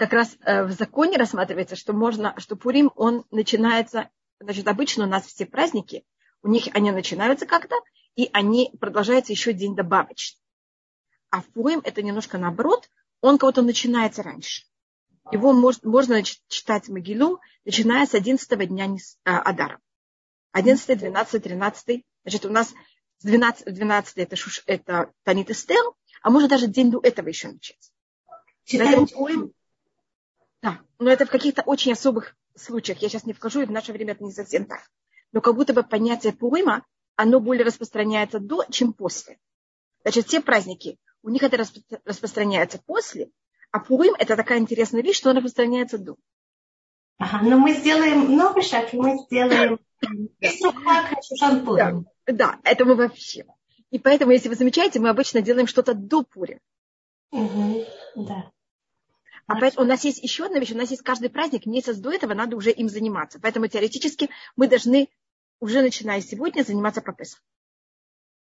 как раз э, в законе рассматривается, что можно, что Пурим, он начинается, значит, обычно у нас все праздники, у них они начинаются как-то, и они продолжаются еще день добавочный. А в Пурим это немножко наоборот, он кого-то начинается раньше. Его может, можно читать Могилу, начиная с 11 дня а, Адара. 11, 12, 13. Значит, у нас 12, 12 это, шуш, это Танит Эстер, а может даже день до этого еще начать. Поэтому, да, но это в каких-то очень особых случаях. Я сейчас не вхожу, и в наше время это не совсем так. Но как будто бы понятие Пурима, оно более распространяется до, чем после. Значит, те праздники, у них это распространяется после, а Пурим – это такая интересная вещь, что он распространяется до. Ага, но мы сделаем новый шаг, и мы сделаем да, да, это мы вообще. И поэтому, если вы замечаете, мы обычно делаем что-то до Пури. Угу, да. А поэтому у нас есть еще одна вещь, у нас есть каждый праздник, месяц до этого надо уже им заниматься. Поэтому теоретически мы должны уже начиная сегодня заниматься по Песах.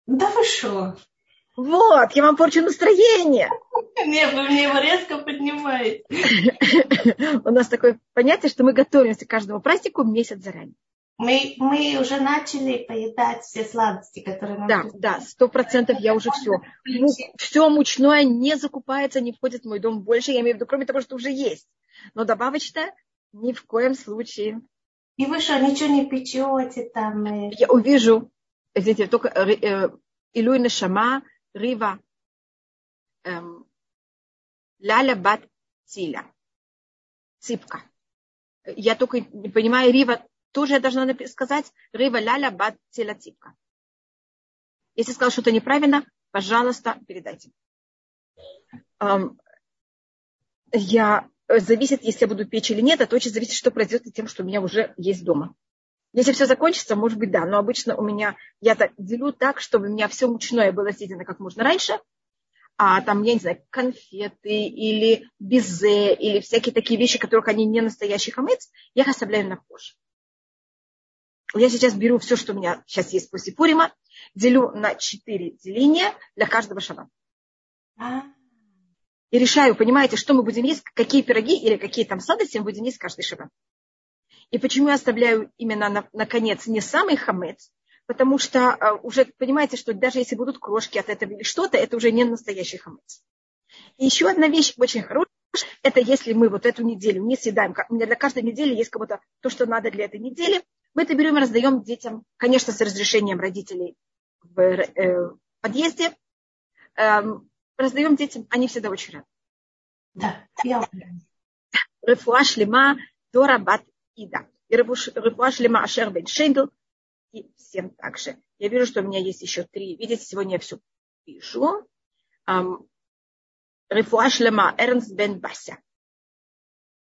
Да вы что? Вот, я вам порчу настроение. Нет, вы мне его резко поднимаете. У нас такое понятие, что мы готовимся к каждому празднику месяц заранее. Мы, мы уже начали поедать все сладости, которые нам... Да, да, сто процентов я уже все. Ну, все мучное не закупается, не входит в мой дом больше. Я имею в виду, кроме того, что уже есть. Но добавочное ни в коем случае. И вы что, ничего не печете там? Я увижу, извините, только э, э Илуй Нешама, Рива, эм, Ляля Бат Циля, Ципка. Я только не понимаю, Рива тоже я должна сказать Рива Ляля Бат Циля Ципка. Если сказал что-то неправильно, пожалуйста, передайте. Я э, зависит, если я буду печь или нет, это очень зависит, что произойдет тем, что у меня уже есть дома. Если все закончится, может быть, да. Но обычно у меня, я так делю так, чтобы у меня все мучное было съедено как можно раньше, а там, я не знаю, конфеты или безе, или всякие такие вещи, которых они не настоящий хамец, я их оставляю на позже. Я сейчас беру все, что у меня сейчас есть после Пурима, делю на четыре деления для каждого шаба. А. И решаю, понимаете, что мы будем есть, какие пироги или какие там сладости мы будем есть каждый шаббат. И почему я оставляю именно на, на конец не самый хамец, потому что uh, уже понимаете, что даже если будут крошки от этого или что-то, это уже не настоящий хамец. И еще одна вещь очень хорошая, это если мы вот эту неделю не съедаем, у меня для каждой недели есть кого-то то, что надо для этой недели, мы это берем и раздаем детям, конечно, с разрешением родителей в э, подъезде, эм, раздаем детям, они всегда очень рады. Да, я Рефуа шлема Дора Бат и да. И Рыбуа Шлема Ашер Бен Шендл. И всем также. Я вижу, что у меня есть еще три. Видите, сегодня я все пишу. Рефуа Шлема Эрнст Бен Бася.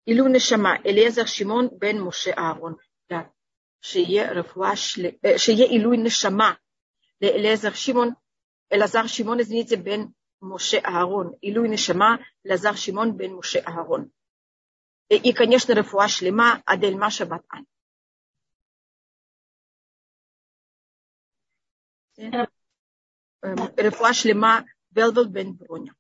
Илу Нешама Элезер Шимон Бен Моше Аарон. Да. שיהיה רפואה, של... שיהיה עילוי נשמה לאלעזר שמעון, אלעזר שמעון, извините, בן משה אהרון, עילוי נשמה לאלעזר שמעון בן משה אהרון. И, конечно, Рафуа Шлема Адель Маша Батан. Рафуа Шлема Велвел Бен Броня.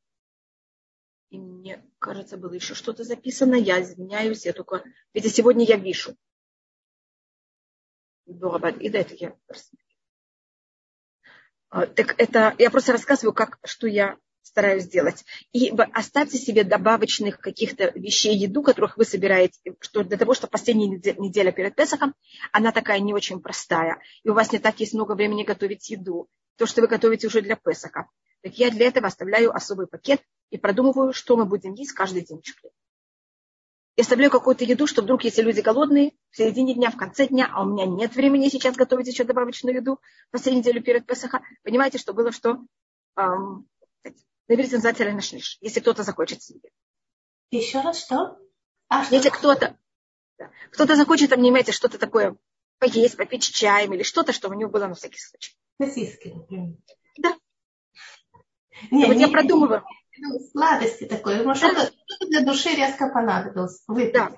И мне кажется, было еще что-то записано. Я извиняюсь, я только... Ведь сегодня я вижу. И да, это я Так это я просто рассказываю, как, что я стараюсь сделать. И оставьте себе добавочных каких-то вещей, еду, которых вы собираете, что для того, чтобы последняя неделя перед Песохом, она такая не очень простая. И у вас не так есть много времени готовить еду. То, что вы готовите уже для Песоха. Так я для этого оставляю особый пакет и продумываю, что мы будем есть каждый день. Я оставляю какую-то еду, что вдруг, если люди голодные, в середине дня, в конце дня, а у меня нет времени сейчас готовить еще добавочную еду последнюю неделю перед Песоха, понимаете, что было, что эм, Наверное, зателя если кто-то захочет себе. Еще раз что? А, что если кто-то да, кто-то захочет, там, не имеете, что-то такое поесть, попить чаем или что-то, что у него было на всякий случай. Сосиски, например. Да. Не, вот не, я продумываю. Сладости такое. Да. Что-то для души резко понадобилось. Выпить. Да.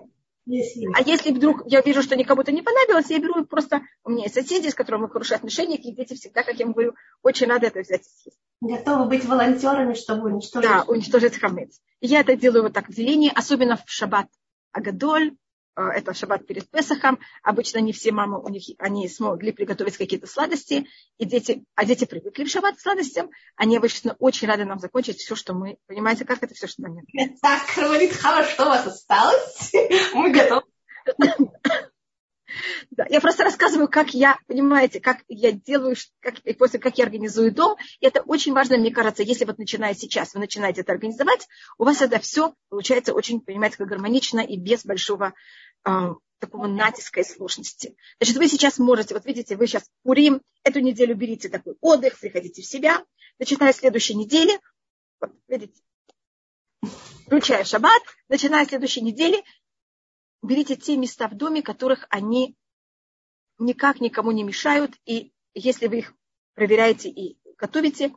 Если А если вдруг я вижу, что никому-то не понравилось, я беру просто... У меня есть соседи, с которыми хорошие отношения, и дети всегда, как я им говорю, очень рады это взять и съесть. готовы быть волонтерами, чтобы уничтожить. Да, уничтожить хамец. Я это делаю вот так в делении, особенно в шаббат Агадоль, это шаббат перед Песохом. Обычно не все мамы, у них, они смогли приготовить какие-то сладости, и дети, а дети привыкли в шаббат к сладостям. Они обычно очень рады нам закончить все, что мы, понимаете, как это все, что нам нет. Так, Хава, что у вас осталось? Мы готовы. Да, я просто рассказываю, как я, понимаете, как я делаю, как, и после как я организую дом. И это очень важно, мне кажется, если вот начиная сейчас, вы начинаете это организовать, у вас это все получается очень, понимаете, как гармонично и без большого э, такого натиска и сложности. Значит, вы сейчас можете, вот видите, вы сейчас Пурим, эту неделю берите такой отдых, приходите в себя, начиная следующей недели, вот, видите, включая шаббат, начиная следующей недели, берите те места в доме, которых они никак никому не мешают, и если вы их проверяете и готовите,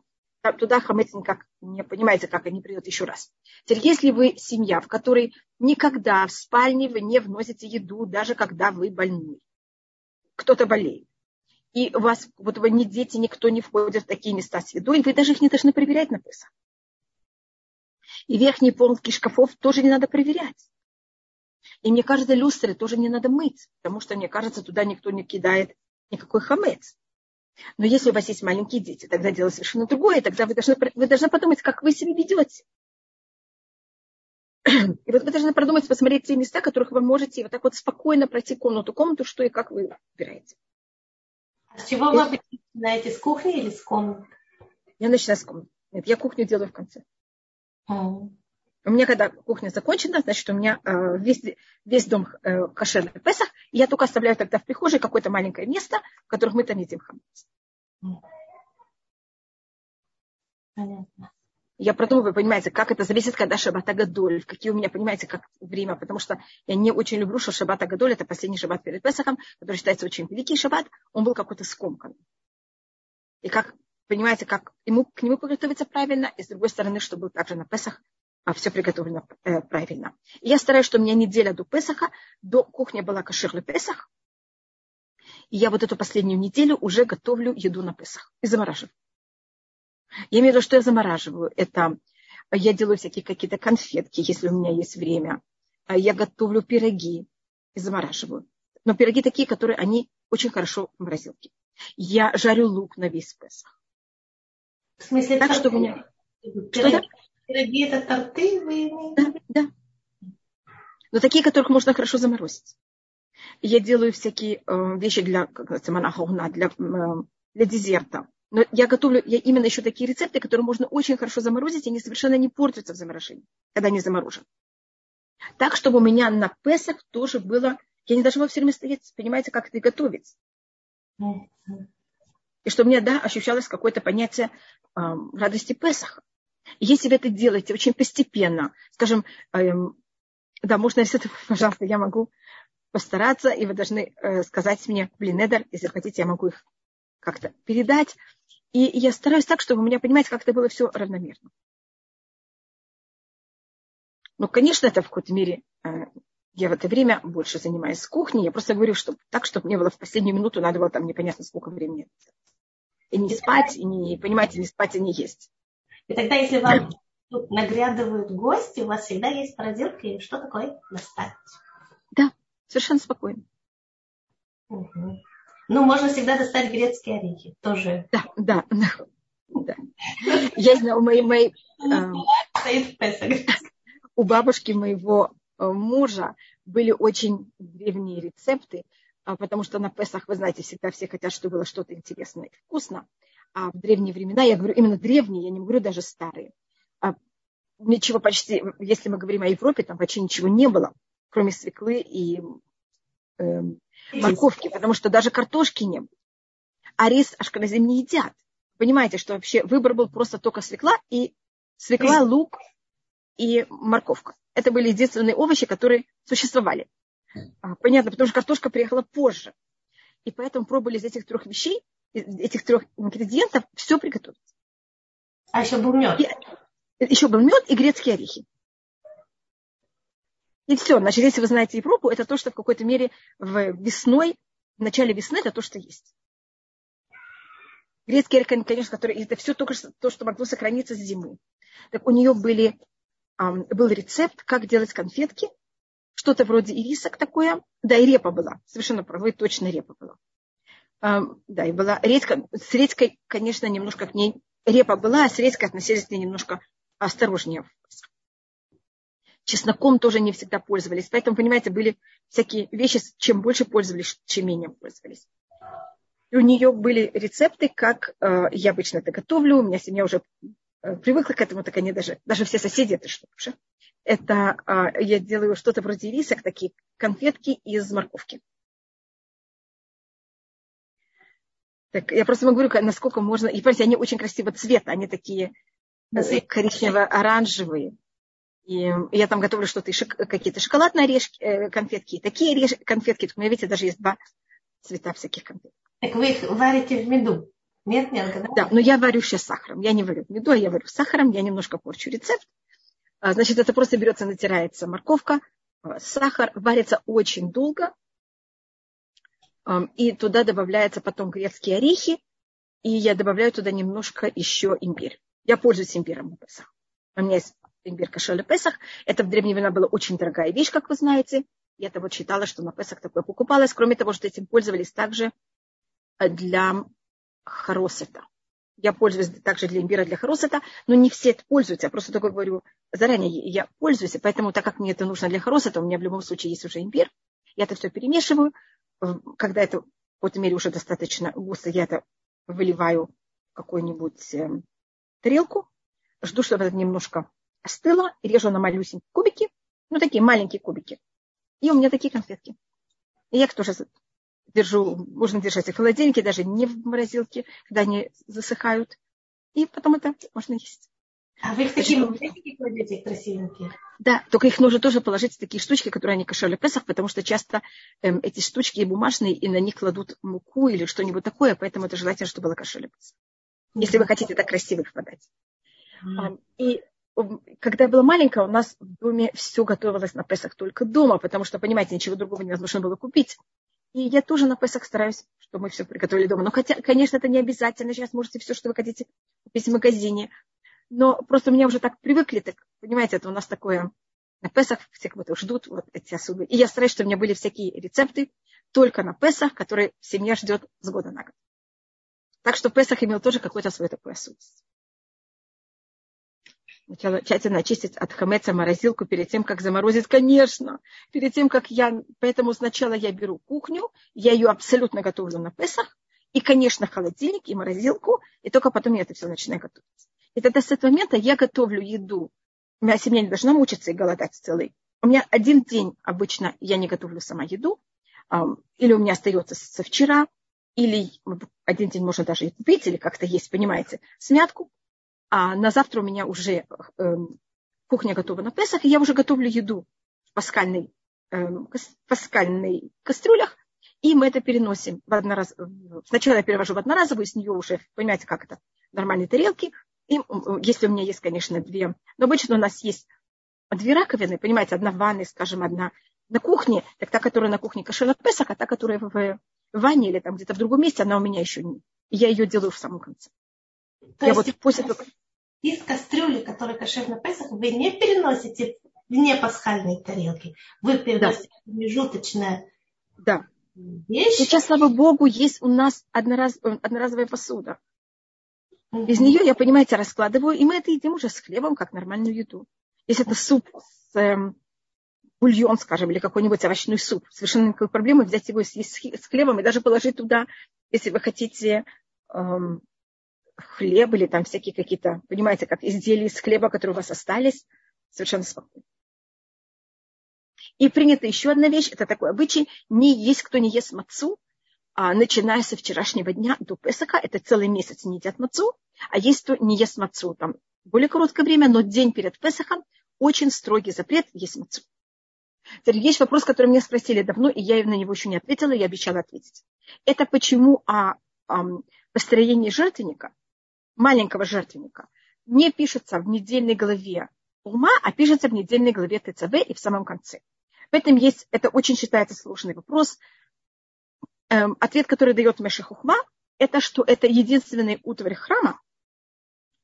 туда хамец никак не понимаете, как они придут еще раз. Теперь, если вы семья, в которой никогда в спальне вы не вносите еду, даже когда вы больны, кто-то болеет, и у вас, вот вы не дети, никто не входит в такие места с едой, вы даже их не должны проверять на Песах. И верхние полки шкафов тоже не надо проверять. И мне кажется, люстры тоже не надо мыть, потому что, мне кажется, туда никто не кидает никакой хамец. Но если у вас есть маленькие дети, тогда дело совершенно другое. Тогда вы должны, вы должны подумать, как вы себя ведете. И вот вы должны продумать, посмотреть те места, которых вы можете вот так вот спокойно пройти комнату комнату, что и как вы выбираете. А с чего вы начинаете? С кухни или с комнаты? Я начинаю с комнаты. Нет, я кухню делаю в конце. Mm. У меня, когда кухня закончена, значит, у меня э, весь, весь дом э, кошерный Песах, и я только оставляю тогда в прихожей какое-то маленькое место, в котором мы там едим хамец. Понятно. Я продумываю, понимаете, как это зависит, когда шаббат Агадоль, какие у меня, понимаете, как время, потому что я не очень люблю, что шаббат Агадоль, это последний шаббат перед Песахом, который считается очень великий шаббат, он был какой-то скомканный. И как, понимаете, как ему, к нему подготовиться правильно, и с другой стороны, чтобы также на Песах а все приготовлено э, правильно. И я стараюсь, что у меня неделя до Песаха, до кухни была кашир Песах. И я вот эту последнюю неделю уже готовлю еду на Песах и замораживаю. Я имею в виду, что я замораживаю. Это я делаю всякие какие-то конфетки, если у меня есть время. А я готовлю пироги и замораживаю. Но пироги такие, которые они очень хорошо в морозилке. Я жарю лук на весь Песах. В смысле, так, что у меня... Что-то? Пироги это торты вы? Да, да. Но такие, которых можно хорошо заморозить. Я делаю всякие э, вещи для, как говорится, для, э, для дезерта. Но я готовлю, я именно еще такие рецепты, которые можно очень хорошо заморозить, и они совершенно не портятся в заморажении, когда они заморожены. Так, чтобы у меня на Песах тоже было, я не должна все время стоять, понимаете, как это готовить. И чтобы у меня, да, ощущалось какое-то понятие э, радости Песаха. Если вы это делаете очень постепенно, скажем, эм, да, можно рецепты, пожалуйста, я могу постараться, и вы должны э, сказать мне, блин, Эдер, если хотите, я могу их как-то передать. И я стараюсь так, чтобы у меня, понимаете, как это было все равномерно. Ну, конечно, это в какой-то мере э, я в это время больше занимаюсь кухней. Я просто говорю, что так, чтобы мне было в последнюю минуту, надо было там непонятно сколько времени. И не спать, и не, понимаете, не спать, и не есть. И тогда, если вам наглядывают гости, у вас всегда есть морозилка, и что такое достать. Да, совершенно спокойно. Угу. Ну, можно всегда достать грецкие орехи. Тоже. Да, да. да. Я знаю, у моей, моей э, у бабушки моего э, мужа были очень древние рецепты, а, потому что на Песах, вы знаете, всегда все хотят, чтобы было что-то интересное и вкусно а в древние времена, я говорю именно древние, я не говорю даже старые, а ничего почти, если мы говорим о Европе, там почти ничего не было, кроме свеклы и э, морковки, потому что даже картошки не было. А рис ашканазим не едят. Понимаете, что вообще выбор был просто только свекла и свекла, лук и морковка. Это были единственные овощи, которые существовали. А, понятно, потому что картошка приехала позже. И поэтому пробовали из этих трех вещей этих трех ингредиентов все приготовить. А еще был мед. И, еще был мед и грецкие орехи. И все. Значит, если вы знаете Европу, это то, что в какой-то мере в весной, в начале весны, это то, что есть. Грецкий орех, конечно, который, это все только что, то, что могло сохраниться с зимы. Так у нее были, был рецепт, как делать конфетки, что-то вроде ирисок такое. Да, и репа была. Совершенно правы, точно репа была. Да, и была редька. С редькой, конечно, немножко к ней репа была, а с редькой относились к ней немножко осторожнее. Чесноком тоже не всегда пользовались. Поэтому, понимаете, были всякие вещи, чем больше пользовались, чем менее пользовались. И у нее были рецепты, как э, я обычно это готовлю. У меня семья уже э, привыкла к этому, так они даже, даже все соседи это что уже. Это э, я делаю что-то вроде рисок, такие конфетки из морковки. Так, я просто могу говорю, насколько можно. И понимаете, они очень красивого цвета, они такие э, коричнево-оранжевые. И я там готовлю что-то, какие-то шоколадные орешки, э, конфетки, такие орешки, конфетки. У меня, видите, даже есть два цвета всяких конфет. Так вы их варите в меду? Нет, нет, да? Да, но я варю сейчас сахаром. Я не варю в меду, а я варю сахаром. Я немножко порчу рецепт. А, значит, это просто берется, натирается морковка, а, сахар, варится очень долго. И туда добавляются потом грецкие орехи. И я добавляю туда немножко еще имбирь. Я пользуюсь имбиром на Песах. У меня есть имбирь кашель Песах. Это в древние времена была очень дорогая вещь, как вы знаете. Я это вот читала, что на Песах такое покупалось. Кроме того, что этим пользовались также для хоросета. Я пользуюсь также для имбира, для хоросета, но не все это пользуются. Я просто только говорю заранее, я пользуюсь, поэтому так как мне это нужно для хоросета, у меня в любом случае есть уже имбирь. Я это все перемешиваю. Когда это в какой-то мере уже достаточно густо, я это выливаю в какую-нибудь э, тарелку. Жду, чтобы это немножко остыло. Режу на малюсенькие кубики. Ну, такие маленькие кубики. И у меня такие конфетки. И я их тоже держу, можно держать в холодильнике, даже не в морозилке, когда они засыхают. И потом это можно есть. А вы их такие магнитики кладете красивенькие? Да, только их нужно тоже положить в такие штучки, которые они кошели Песах, потому что часто эм, эти штучки бумажные, и на них кладут муку или что-нибудь такое, поэтому это желательно, чтобы было кошели Песах. Если вы хотите так красиво их подать. Mm-hmm. И когда я была маленькая, у нас в доме все готовилось на Песах только дома, потому что, понимаете, ничего другого невозможно было купить. И я тоже на Песах стараюсь, чтобы мы все приготовили дома. Но хотя, конечно, это не обязательно. Сейчас можете все, что вы хотите купить в магазине. Но просто меня уже так привыкли, так, понимаете, это у нас такое на Песах все как будто ждут вот эти особые. И я стараюсь, чтобы у меня были всякие рецепты только на Песах, которые семья ждет с года на год. Так что Песах имел тоже какой-то свой такой особенность. Сначала тщательно очистить от хамеца морозилку перед тем, как заморозить, конечно. Перед тем, как я... Поэтому сначала я беру кухню, я ее абсолютно готовлю на Песах, и, конечно, холодильник и морозилку, и только потом я это все начинаю готовить. И тогда с этого момента я готовлю еду. У меня семья не должна мучиться и голодать целый. У меня один день обычно я не готовлю сама еду, или у меня остается со вчера, или один день можно даже и купить, или как-то есть, понимаете, смятку а на завтра у меня уже э, кухня готова на Песах, и я уже готовлю еду в паскальной, э, паскальной кастрюлях, и мы это переносим в однораз... Сначала я перевожу в одноразовую, с нее уже, понимаете, как это, нормальные тарелки. И если у меня есть, конечно, две, но обычно у нас есть две раковины, понимаете, одна в ванной, скажем, одна на кухне, так та, которая на кухне кошела Песах, а та, которая в, в ванне или там где-то в другом месте, она у меня еще не. И я ее делаю в самом конце. То я есть вот после из кастрюли, которая кошер на Песах, вы не переносите в непасхальные тарелки. Вы переносите да. промежуточное да. вещь. Сейчас, слава Богу, есть у нас однораз, одноразовая посуда. Из нее я, понимаете, раскладываю, и мы это едим уже с хлебом, как нормальную еду. Если это суп с эм, бульон, скажем, или какой-нибудь овощной суп, совершенно никакой проблемы взять его съесть с хлебом и даже положить туда, если вы хотите эм, хлеб или там всякие какие-то, понимаете, как изделия из хлеба, которые у вас остались, совершенно спокойно. И принята еще одна вещь, это такой обычай, не есть кто не ест мацу, а, начиная со вчерашнего дня до Песака, это целый месяц не едят мацу, а есть кто не ест мацу там более короткое время, но день перед Песахом очень строгий запрет есть мацу. Теперь есть вопрос, который меня спросили давно, и я на него еще не ответила, и обещала ответить. Это почему о, о построении жертвенника маленького жертвенника не пишется в недельной главе ума, а пишется в недельной главе ТЦВ и в самом конце. В этом есть, это очень считается сложный вопрос. Эм, ответ, который дает Мешахухма, это что это единственный утварь храма,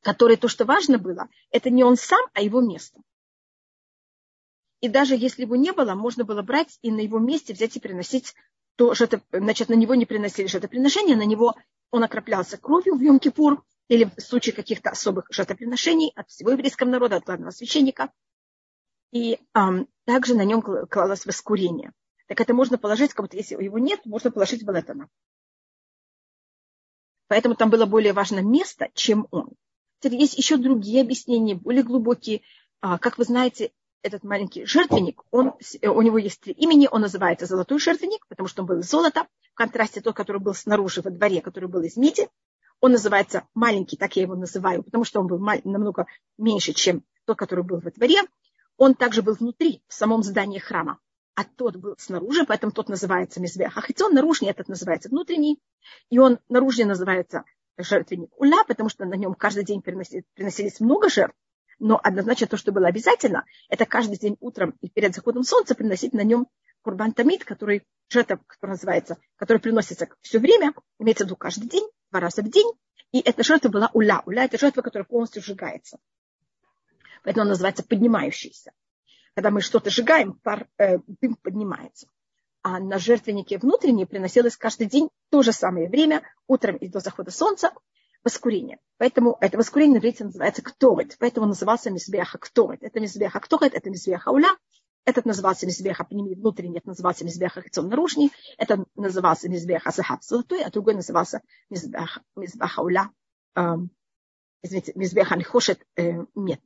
который то, что важно было, это не он сам, а его место. И даже если его не было, можно было брать и на его месте взять и приносить то, что это, значит, на него не приносили жертвоприношения, на него он окроплялся кровью в Йом-Кипур или в случае каких-то особых жертвоприношений от всего еврейского народа, от главного священника. И эм, также на нем клалось воскурение. Так это можно положить, как будто если его нет, можно положить Балетана. Поэтому там было более важно место, чем он. Есть еще другие объяснения, более глубокие. А, как вы знаете, этот маленький жертвенник, он, у него есть три имени, он называется золотой жертвенник, потому что он был из золота, в контрасте тот, который был снаружи во дворе, который был из меди. Он называется маленький, так я его называю, потому что он был намного меньше, чем тот, который был во дворе. Он также был внутри, в самом здании храма, а тот был снаружи, поэтому тот называется мизбех. А хотя он наружный, этот называется внутренний, и он наружный называется жертвенник уля, потому что на нем каждый день приносились много жертв, но однозначно то, что было обязательно, это каждый день утром и перед заходом солнца приносить на нем курбан тамид, который жертва, который называется, который приносится все время, имеется в виду каждый день, два раза в день, и эта жертва была уля. Уля – это жертва, которая полностью сжигается. Поэтому она называется поднимающаяся. Когда мы что-то сжигаем, пар, э, дым поднимается. А на жертвеннике внутренние приносилось каждый день то же самое время, утром и до захода солнца, воскурение. Поэтому это воскурение на иврите называется ктовет. Поэтому назывался мизбеха ктовет. Это мизбеха ктовет, это мизбеха уля. Этот назывался мизбеха пними внутренний, это назывался мизбеха хицом наружный. Это назывался мизбеха сахаб золотой, а другой назывался мизбеха, уля. Э, извините, мизбеха нехошет э, мед.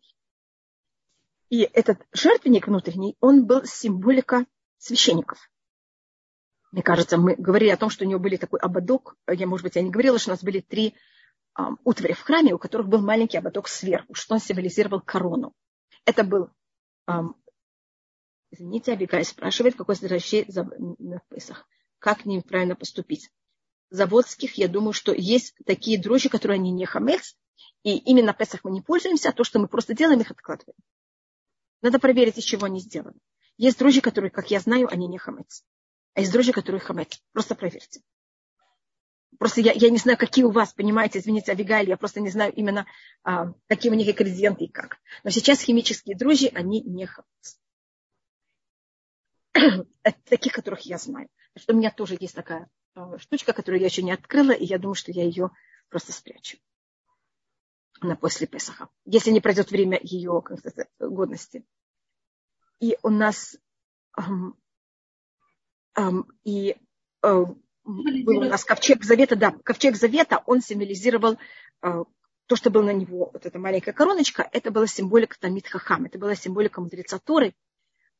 И этот жертвенник внутренний, он был символика священников. Мне кажется, мы говорили о том, что у него были такой ободок. Я, может быть, я не говорила, что у нас были три um, утвари в храме, у которых был маленький ободок сверху, что он символизировал корону. Это был, um, извините, Абигай спрашивает, какой следующий на Песах. Как ним правильно поступить? Заводских, я думаю, что есть такие дрожжи, которые они не хамец, и именно в Песах мы не пользуемся, а то, что мы просто делаем, их откладываем. Надо проверить, из чего они сделаны. Есть дрожжи, которые, как я знаю, они не хамец. А есть дрожжи, которые хамец. Просто проверьте. Просто я, я не знаю, какие у вас, понимаете, извините, Авигаль, я просто не знаю именно, а, какие у них ингредиенты и как. Но сейчас химические дрожжи, они не хамец. Это таких, которых я знаю. Что у меня тоже есть такая а, штучка, которую я еще не открыла, и я думаю, что я ее просто спрячу на после Песаха, если не пройдет время ее годности. И у нас и э, был у нас ковчег завета, да, ковчег завета, он символизировал э, то, что было на него, вот эта маленькая короночка, это была символика Тамид Хахам, это была символика мудреца Торы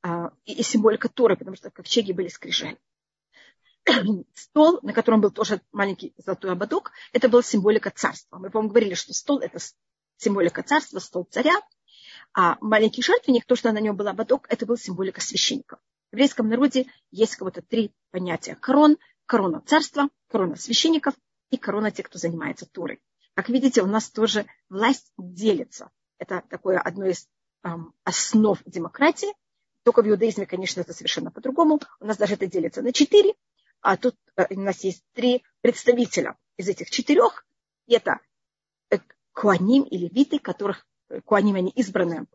э, и, символика Торы, потому что ковчеги были скрижали. Стол, на котором был тоже маленький золотой ободок, это была символика царства. Мы, по-моему, говорили, что стол – это символика царства, стол царя, а маленький жертвенник, то, что на нем был ободок, это был символика священника. В еврейском народе есть кого-то три понятия. Корон, корона царства, корона священников и корона тех, кто занимается Турой. Как видите, у нас тоже власть делится. Это такое одно из эм, основ демократии. Только в иудаизме, конечно, это совершенно по-другому. У нас даже это делится на четыре. А тут э, у нас есть три представителя из этих четырех. Это э, куаним или левиты, которых э, куаним они избранная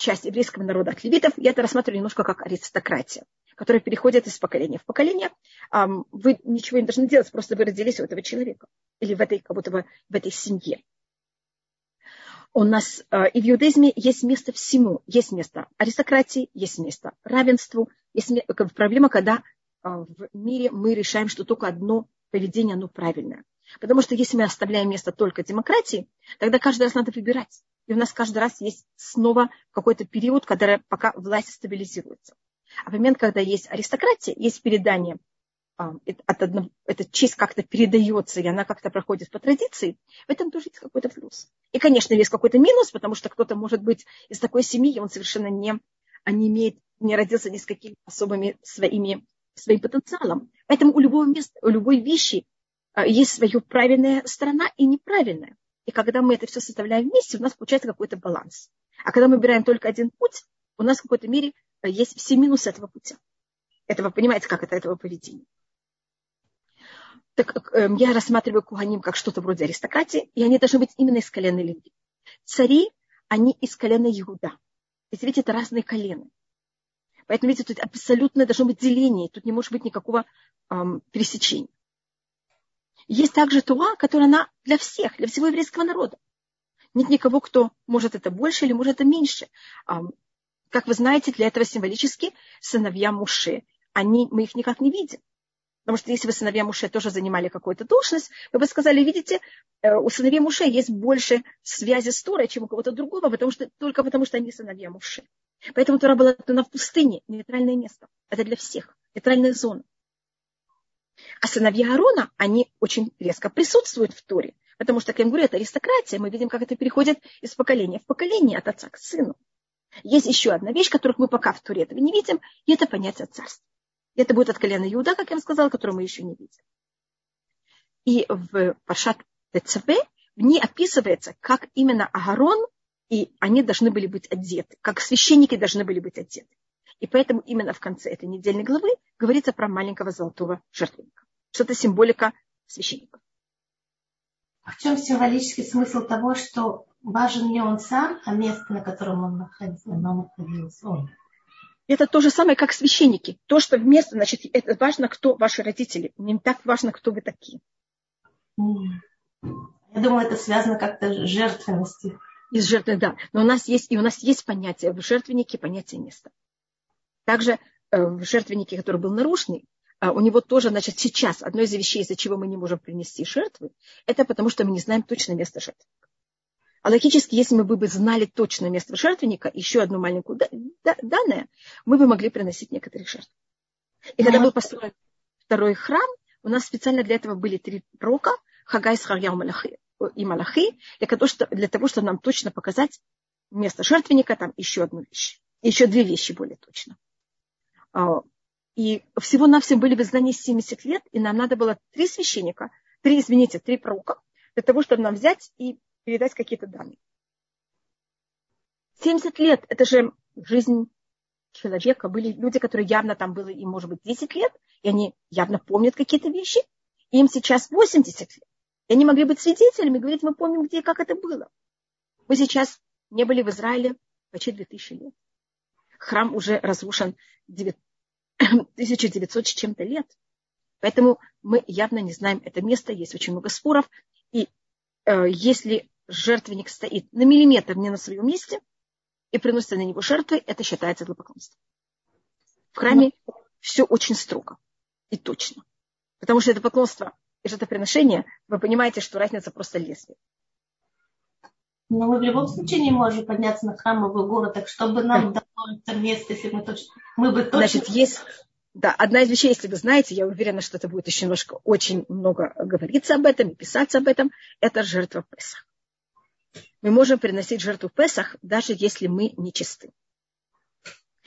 часть еврейского народа от левитов. Я это рассматриваю немножко как аристократия которые переходят из поколения в поколение. Вы ничего не должны делать, просто вы родились у этого человека или в этой, как будто бы в этой семье. У нас э, и в иудаизме есть место всему. Есть место аристократии, есть место равенству. Есть проблема, когда э, в мире мы решаем, что только одно поведение, оно правильное. Потому что если мы оставляем место только демократии, тогда каждый раз надо выбирать. И у нас каждый раз есть снова какой-то период, когда пока власть стабилизируется. А в момент, когда есть аристократия, есть передание, а, от одного, эта честь как-то передается, и она как-то проходит по традиции, в этом тоже есть какой-то плюс. И, конечно, есть какой-то минус, потому что кто-то может быть из такой семьи, он совершенно не, не имеет, не родился ни с какими особыми своими, своим потенциалом. Поэтому у любого места, у любой вещи а, есть свою правильная сторона и неправильная. И когда мы это все составляем вместе, у нас получается какой-то баланс. А когда мы выбираем только один путь, у нас в какой-то мере есть все минусы этого пути. этого, понимаете, как это этого поведения. Так э, я рассматриваю Куганим как что-то вроде аристократии, и они должны быть именно из колена Леви. Цари, они из колена Иуда. Ведь видите, это разные колены. Поэтому, видите, тут абсолютно должно быть деление, тут не может быть никакого эм, пересечения. Есть также Туа, которая она для всех, для всего еврейского народа. Нет никого, кто может это больше или может это меньше. Эм, как вы знаете, для этого символически сыновья Муше, они, мы их никак не видим. Потому что если бы сыновья Муше тоже занимали какую-то должность, вы бы сказали, видите, э, у сыновей Муше есть больше связи с Торой, чем у кого-то другого, потому что, только потому что они сыновья Муше. Поэтому Тора была в пустыне, нейтральное место. Это для всех, нейтральная зона. А сыновья Аарона, они очень резко присутствуют в Торе. Потому что, говорю, это аристократия. Мы видим, как это переходит из поколения в поколение, от отца к сыну. Есть еще одна вещь, которую мы пока в Туре этого не видим, и это понятие царства. Это будет от колена Иуда, как я вам сказала, которую мы еще не видим. И в Пашат ТЦВ в ней описывается, как именно Агарон, и они должны были быть одеты, как священники должны были быть одеты. И поэтому именно в конце этой недельной главы говорится про маленького золотого жертвенника. Что-то символика священников. А в чем символический смысл того, что важен не он сам, а место, на котором он находился, он находился. Он. Это то же самое, как священники. То, что вместо, значит, это важно, кто ваши родители. Не так важно, кто вы такие. Я думаю, это связано как-то с жертвенностью. Из жертвы, да. Но у нас есть, и у нас есть понятие в жертвеннике, понятие места. Также э, в жертвеннике, который был нарушенный, э, у него тоже, значит, сейчас одно из вещей, из-за чего мы не можем принести жертвы, это потому что мы не знаем точно место жертвы. А логически, если мы бы знали точно место жертвенника, еще одну маленькую данное, мы бы могли приносить некоторые жертвы. И когда был построен второй храм, у нас специально для этого были три пророка, Хагай, Схарьяу и Малахи, для того, чтобы нам точно показать место жертвенника, там еще одну вещь. Еще две вещи более точно. А, и всего-навсего были в изгнании 70 лет, и нам надо было три священника, три, извините, три пророка, для того, чтобы нам взять и передать какие-то данные. 70 лет – это же жизнь человека. Были люди, которые явно там было им, может быть, 10 лет, и они явно помнят какие-то вещи. Им сейчас 80 лет. И они могли быть свидетелями, говорить, мы помним, где и как это было. Мы сейчас не были в Израиле почти 2000 лет. Храм уже разрушен 1900 с чем-то лет. Поэтому мы явно не знаем это место, есть очень много споров. И э, если жертвенник стоит на миллиметр не на своем месте и приносится на него жертвы, это считается идолопоклонством. В храме Но... все очень строго и точно. Потому что это поклонство и жертвоприношение, вы понимаете, что разница просто лезвие. Но мы в любом случае не можем подняться на храмовую гору, так чтобы нам да. дало это место, если мы точно... Мы бы точно... Значит, есть... Да, одна из вещей, если вы знаете, я уверена, что это будет еще немножко очень много говориться об этом и писаться об этом, это жертва Песах мы можем приносить жертву Песах, даже если мы не чисты.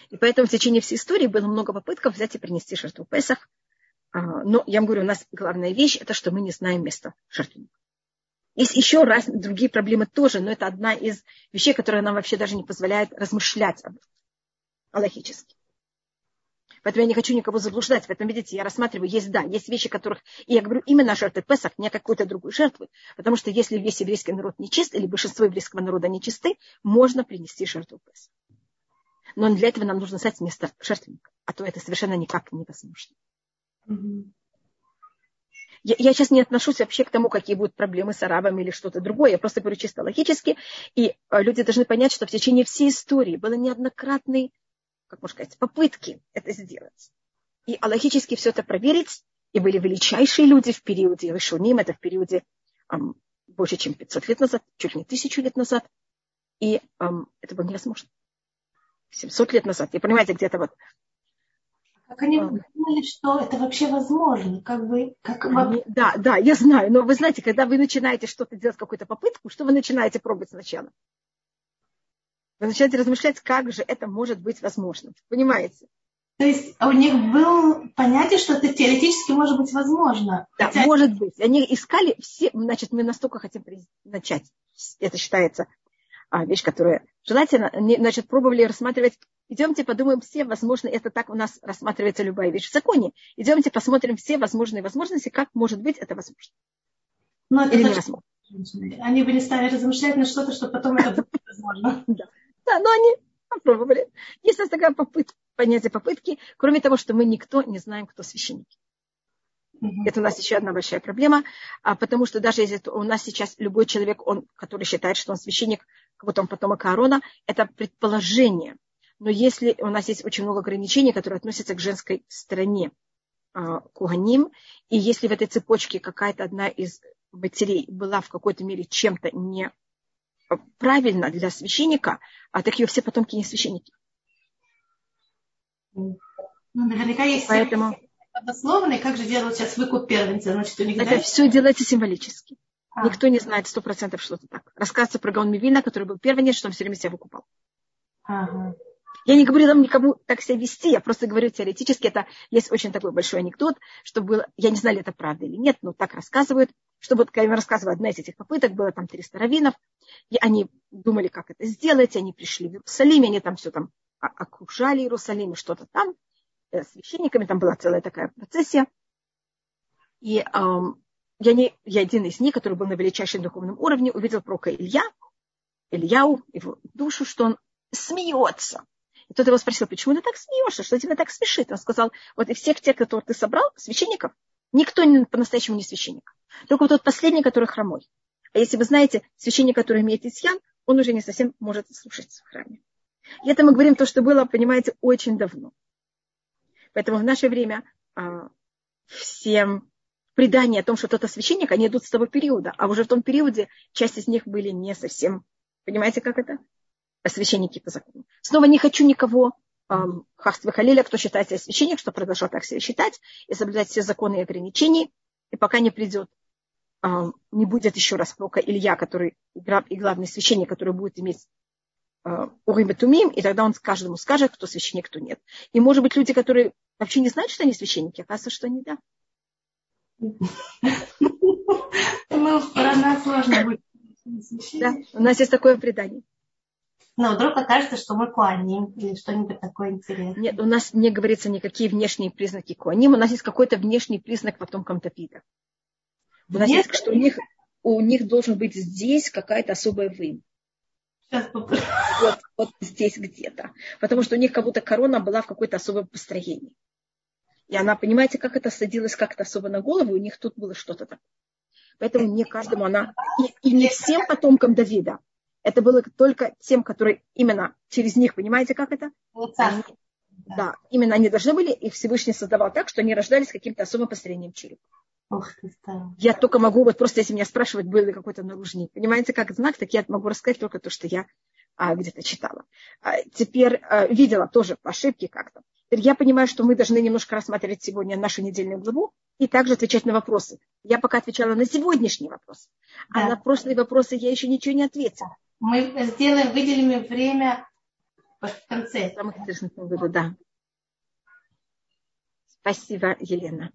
И поэтому в течение всей истории было много попыток взять и принести жертву Песах. А, но я вам говорю, у нас главная вещь – это что мы не знаем места жертвенника. Есть еще раз другие проблемы тоже, но это одна из вещей, которая нам вообще даже не позволяет размышлять об этом аллахически. Поэтому я не хочу никого заблуждать. Поэтому, видите, я рассматриваю, есть, да, есть вещи, которых... И я говорю именно жертвы Песах, не какой-то другой жертвы. Потому что если весь еврейский народ нечист, или большинство еврейского народа нечисты, можно принести жертву Песах. Но для этого нам нужно знать место жертвенника. А то это совершенно никак невозможно. Я, я сейчас не отношусь вообще к тому, какие будут проблемы с арабами или что-то другое. Я просто говорю чисто логически. И э, люди должны понять, что в течение всей истории было неоднократный как можно сказать, попытки это сделать. И аллахически все это проверить. И были величайшие люди в периоде Решуним, это в периоде эм, больше, чем 500 лет назад, чуть ли не тысячу лет назад. И эм, это было невозможно. 700 лет назад. И понимаете, где-то вот как они думали, что это вообще возможно? Как бы, как они, да, да, я знаю. Но вы знаете, когда вы начинаете что-то делать, какую-то попытку, что вы начинаете пробовать сначала? Вы начинаете размышлять, как же это может быть возможно. Понимаете? То есть у них было понятие, что это теоретически может быть возможно. Да, Хотя... может быть. Они искали все, значит, мы настолько хотим начать. Это считается а, вещь, которая желательно, значит, пробовали рассматривать идемте подумаем все возможные, это так у нас рассматривается любая вещь в законе, идемте посмотрим все возможные возможности, как может быть это возможно. Но ну, это Или невозможно. Они бы не стали размышлять на что-то, что потом это будет возможно. Да, но они попробовали. Есть у нас такая попытка, понятие попытки, кроме того, что мы никто не знаем, кто священники. Это у нас еще одна большая проблема, а, потому что даже если у нас сейчас любой человек, он, который считает, что он священник, как будто он потомок Аарона, это предположение. Но если у нас есть очень много ограничений, которые относятся к женской стороне а, куганим, и если в этой цепочке какая-то одна из матерей была в какой-то мере чем-то не правильно для священника, а так ее все потомки не священники. Ну, наверняка есть Поэтому обоснованный, как же делают сейчас выкуп первенца? Значит, у них Это все делается символически. А. Никто не знает сто процентов, что это так. Рассказывается про Гаон Мивина, который был первенец, что он все время себя выкупал. Ага. Я не говорю там никому так себя вести, я просто говорю теоретически, это есть очень такой большой анекдот, что было, я не знаю, это правда или нет, но так рассказывают, что вот, когда я рассказываю, одна из этих попыток, было там 300 раввинов, и они думали, как это сделать, они пришли в Иерусалим, они там все там окружали Иерусалим и что-то там, Э, священниками, там была целая такая процессия. И эм, я, не, я один из них, который был на величайшем духовном уровне, увидел пророка Илья, Ильяу, его душу, что он смеется. И тот его спросил, почему ты так смеешься, что тебя так смешит? Он сказал, вот из всех тех, которых ты собрал, священников, никто по-настоящему не священник. Только вот тот последний, который хромой. А если вы знаете, священник, который имеет исьян, он уже не совсем может слушать в храме. И это мы говорим то, что было, понимаете, очень давно. Поэтому в наше время а, всем предания о том, что кто-то священник, они идут с того периода. А уже в том периоде часть из них были не совсем, понимаете, как это? Священники по закону. Снова не хочу никого Хахтвы Халиля, кто считает себя священник, что продолжал так себя считать и соблюдать все законы и ограничения. И пока не придет, не будет еще раз пророка Илья, который и главный священник, который будет иметь Урим и Тумим, и тогда он каждому скажет, кто священник, кто нет. И может быть люди, которые вообще не знают, что они священники, оказывается, что они да. Ну, про нас сложно быть Да, у нас есть такое предание. Но вдруг окажется, что мы куаним или что-нибудь такое интересное. Нет, у нас не говорится никакие внешние признаки куаним. У нас есть какой-то внешний признак потомкам Давида. У нас есть, что у них, у них должен быть здесь какая-то особая выемка. Вот, вот здесь где-то. Потому что у них как будто корона была в какой-то особом построении. И она, понимаете, как это садилось как-то особо на голову, у них тут было что-то такое. Поэтому не каждому она... И, и не всем потомкам Давида. Это было только тем, которые именно через них, понимаете, как это? Они, да, именно они должны были, их Всевышний создавал так, что они рождались каким-то особым построением черепа. Ох ты, я только могу, вот просто если меня спрашивать, был ли какой-то наружник. Понимаете, как знак, так я могу рассказать только то, что я а, где-то читала. А, теперь а, видела тоже по ошибке как-то. Теперь я понимаю, что мы должны немножко рассматривать сегодня нашу недельную главу и также отвечать на вопросы. Я пока отвечала на сегодняшний вопрос, а да. а на прошлые вопросы я еще ничего не ответила. Мы сделаем, выделим время в конце. Самых интересных да. Спасибо, Елена.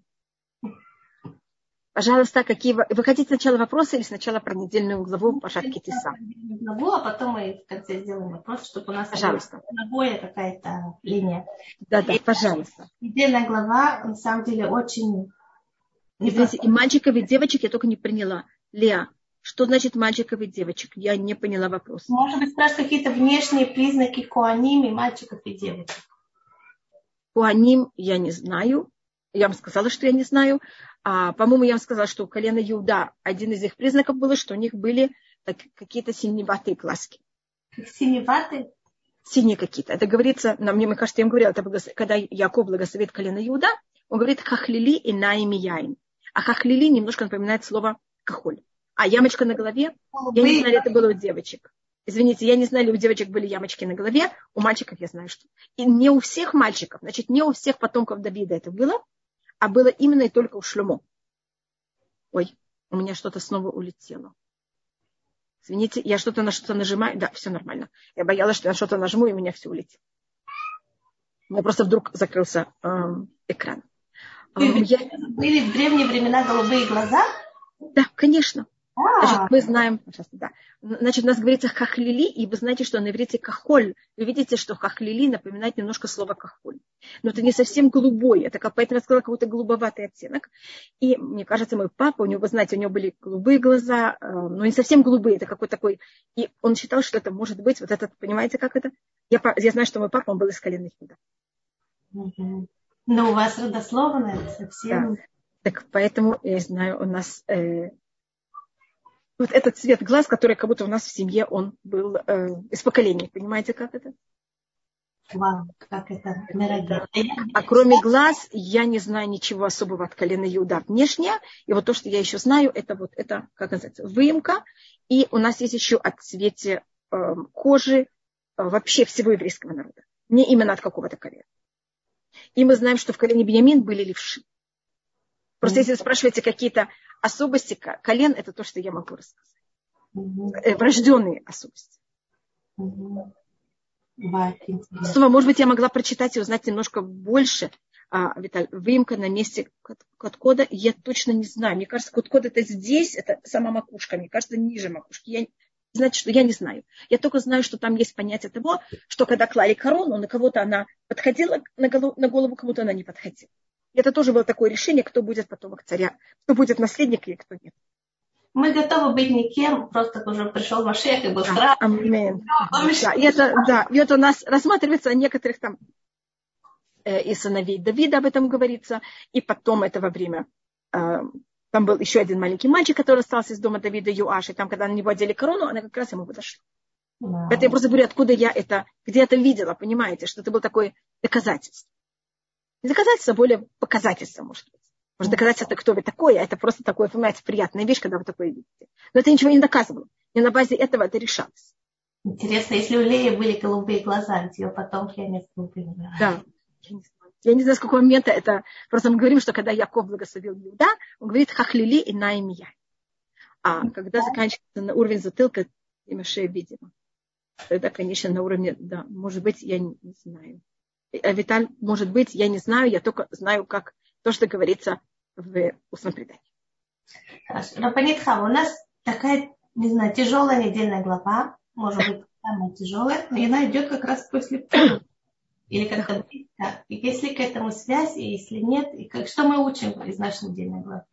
Пожалуйста, какие вы... Хотите сначала вопросы или сначала про недельную главу по шапке Тиса? Главу, а потом мы в конце сделаем вопрос, чтобы у нас пожалуйста. ногой какая-то линия. Да, да, пожалуйста. Недельная глава, на самом деле, очень... Извините, и мальчиков, и девочек я только не приняла. Леа, что значит мальчиков и девочек? Я не поняла вопрос. Может быть, спрашивают какие-то внешние признаки куаним мальчиков и девочек. Куаним я не знаю. Я вам сказала, что я не знаю. А, по-моему, я вам сказала, что у колена Иуда один из их признаков было, что у них были какие-то синеватые глазки. Синеватые? Синие какие-то. Это говорится, на мне, мне кажется, я им говорила, это когда Яков благословит колено Иуда, он говорит хахлили и наими яин. А хахлили немножко напоминает слово кахоль. А ямочка на голове, я не знаю, это было у девочек. Извините, я не знаю, у девочек были ямочки на голове, у мальчиков я знаю, что. И не у всех мальчиков, значит, не у всех потомков Давида это было, а было именно и только у Шлюмо. Ой, у меня что-то снова улетело. Извините, я что-то на что-то нажимаю. Да, все нормально. Я боялась, что я на что-то нажму, и у меня все улетит. У меня просто вдруг закрылся э, экран. Были, я... были в древние времена голубые глаза? Да, конечно. Значит, мы знаем, да, значит, у нас говорится хахлили, и вы знаете, что на иврите кахоль. Вы видите, что хахлили напоминает немножко слово кахоль. Но это не совсем голубой, это как, поэтому я сказала, какой-то голубоватый оттенок. И мне кажется, мой папа, у него, вы знаете, у него были голубые глаза, э, но не совсем голубые, это какой-то такой. И он считал, что это может быть вот этот, понимаете, как это? Я, я знаю, что мой папа, он был из коленных. Но у вас родословно совсем... Да. Так поэтому, я знаю, у нас э, вот этот цвет глаз, который как будто у нас в семье, он был э, из поколения. Понимаете, как это? Вау, как это А кроме глаз, я не знаю ничего особого от колена Иуда внешне. И вот то, что я еще знаю, это вот это, как называется, выемка. И у нас есть еще от цвете э, кожи э, вообще всего еврейского народа. Не именно от какого-то колена. И мы знаем, что в колене Бениамин были левши. Просто если вы спрашиваете какие-то особости колен, это то, что я могу рассказать. Mm-hmm. Врожденные особости. Mm-hmm. Снова, может быть, я могла прочитать и узнать немножко больше. А, Виталь, выемка на месте кодкода, я точно не знаю. Мне кажется, кодкод это здесь, это сама макушка. Мне кажется, ниже макушки. Я, значит, что я не знаю. Я только знаю, что там есть понятие того, что когда клали корону, на кого-то она подходила на голову, на голову кому-то она не подходила. Это тоже было такое решение, кто будет потомок царя, кто будет наследник и кто нет. Мы готовы быть никем, просто уже пришел Машех и был страх. Аминь. Да, и это, да, и это у нас рассматривается о некоторых там э, и сыновей Давида об этом говорится, и потом это во время э, там был еще один маленький мальчик, который остался из дома Давида Юаш, и там, когда на него одели корону, она как раз ему подошла. Wow. Это я просто говорю, откуда я это, где это видела, понимаете, что это было такое доказательство. Не доказательство, а более показательство, может быть. Может, доказательство, кто вы такой, а это просто такое, понимаете, приятная вещь, когда вы такое видите. Но это ничего не доказывало. И на базе этого это решалось. Интересно, если у Леи были голубые глаза, ведь ее Да. Я не, знаю. я не знаю, с какого момента это. Просто мы говорим, что когда Яков благословил Иуда, он говорит хахлили и наимия. А когда заканчивается на уровень затылка, имя шея, видимо. Тогда, конечно, на уровне, да, может быть, я не, не знаю. Э, Виталь, может быть, я не знаю, я только знаю, как то, что говорится в устном предании. Хорошо. Рапанитхам, у нас такая, не знаю, тяжелая недельная глава, может быть, самая тяжелая, но она идет как раз после или как-то близко. И если к этому связь, и если нет, и как, что мы учим из нашей недельной главы?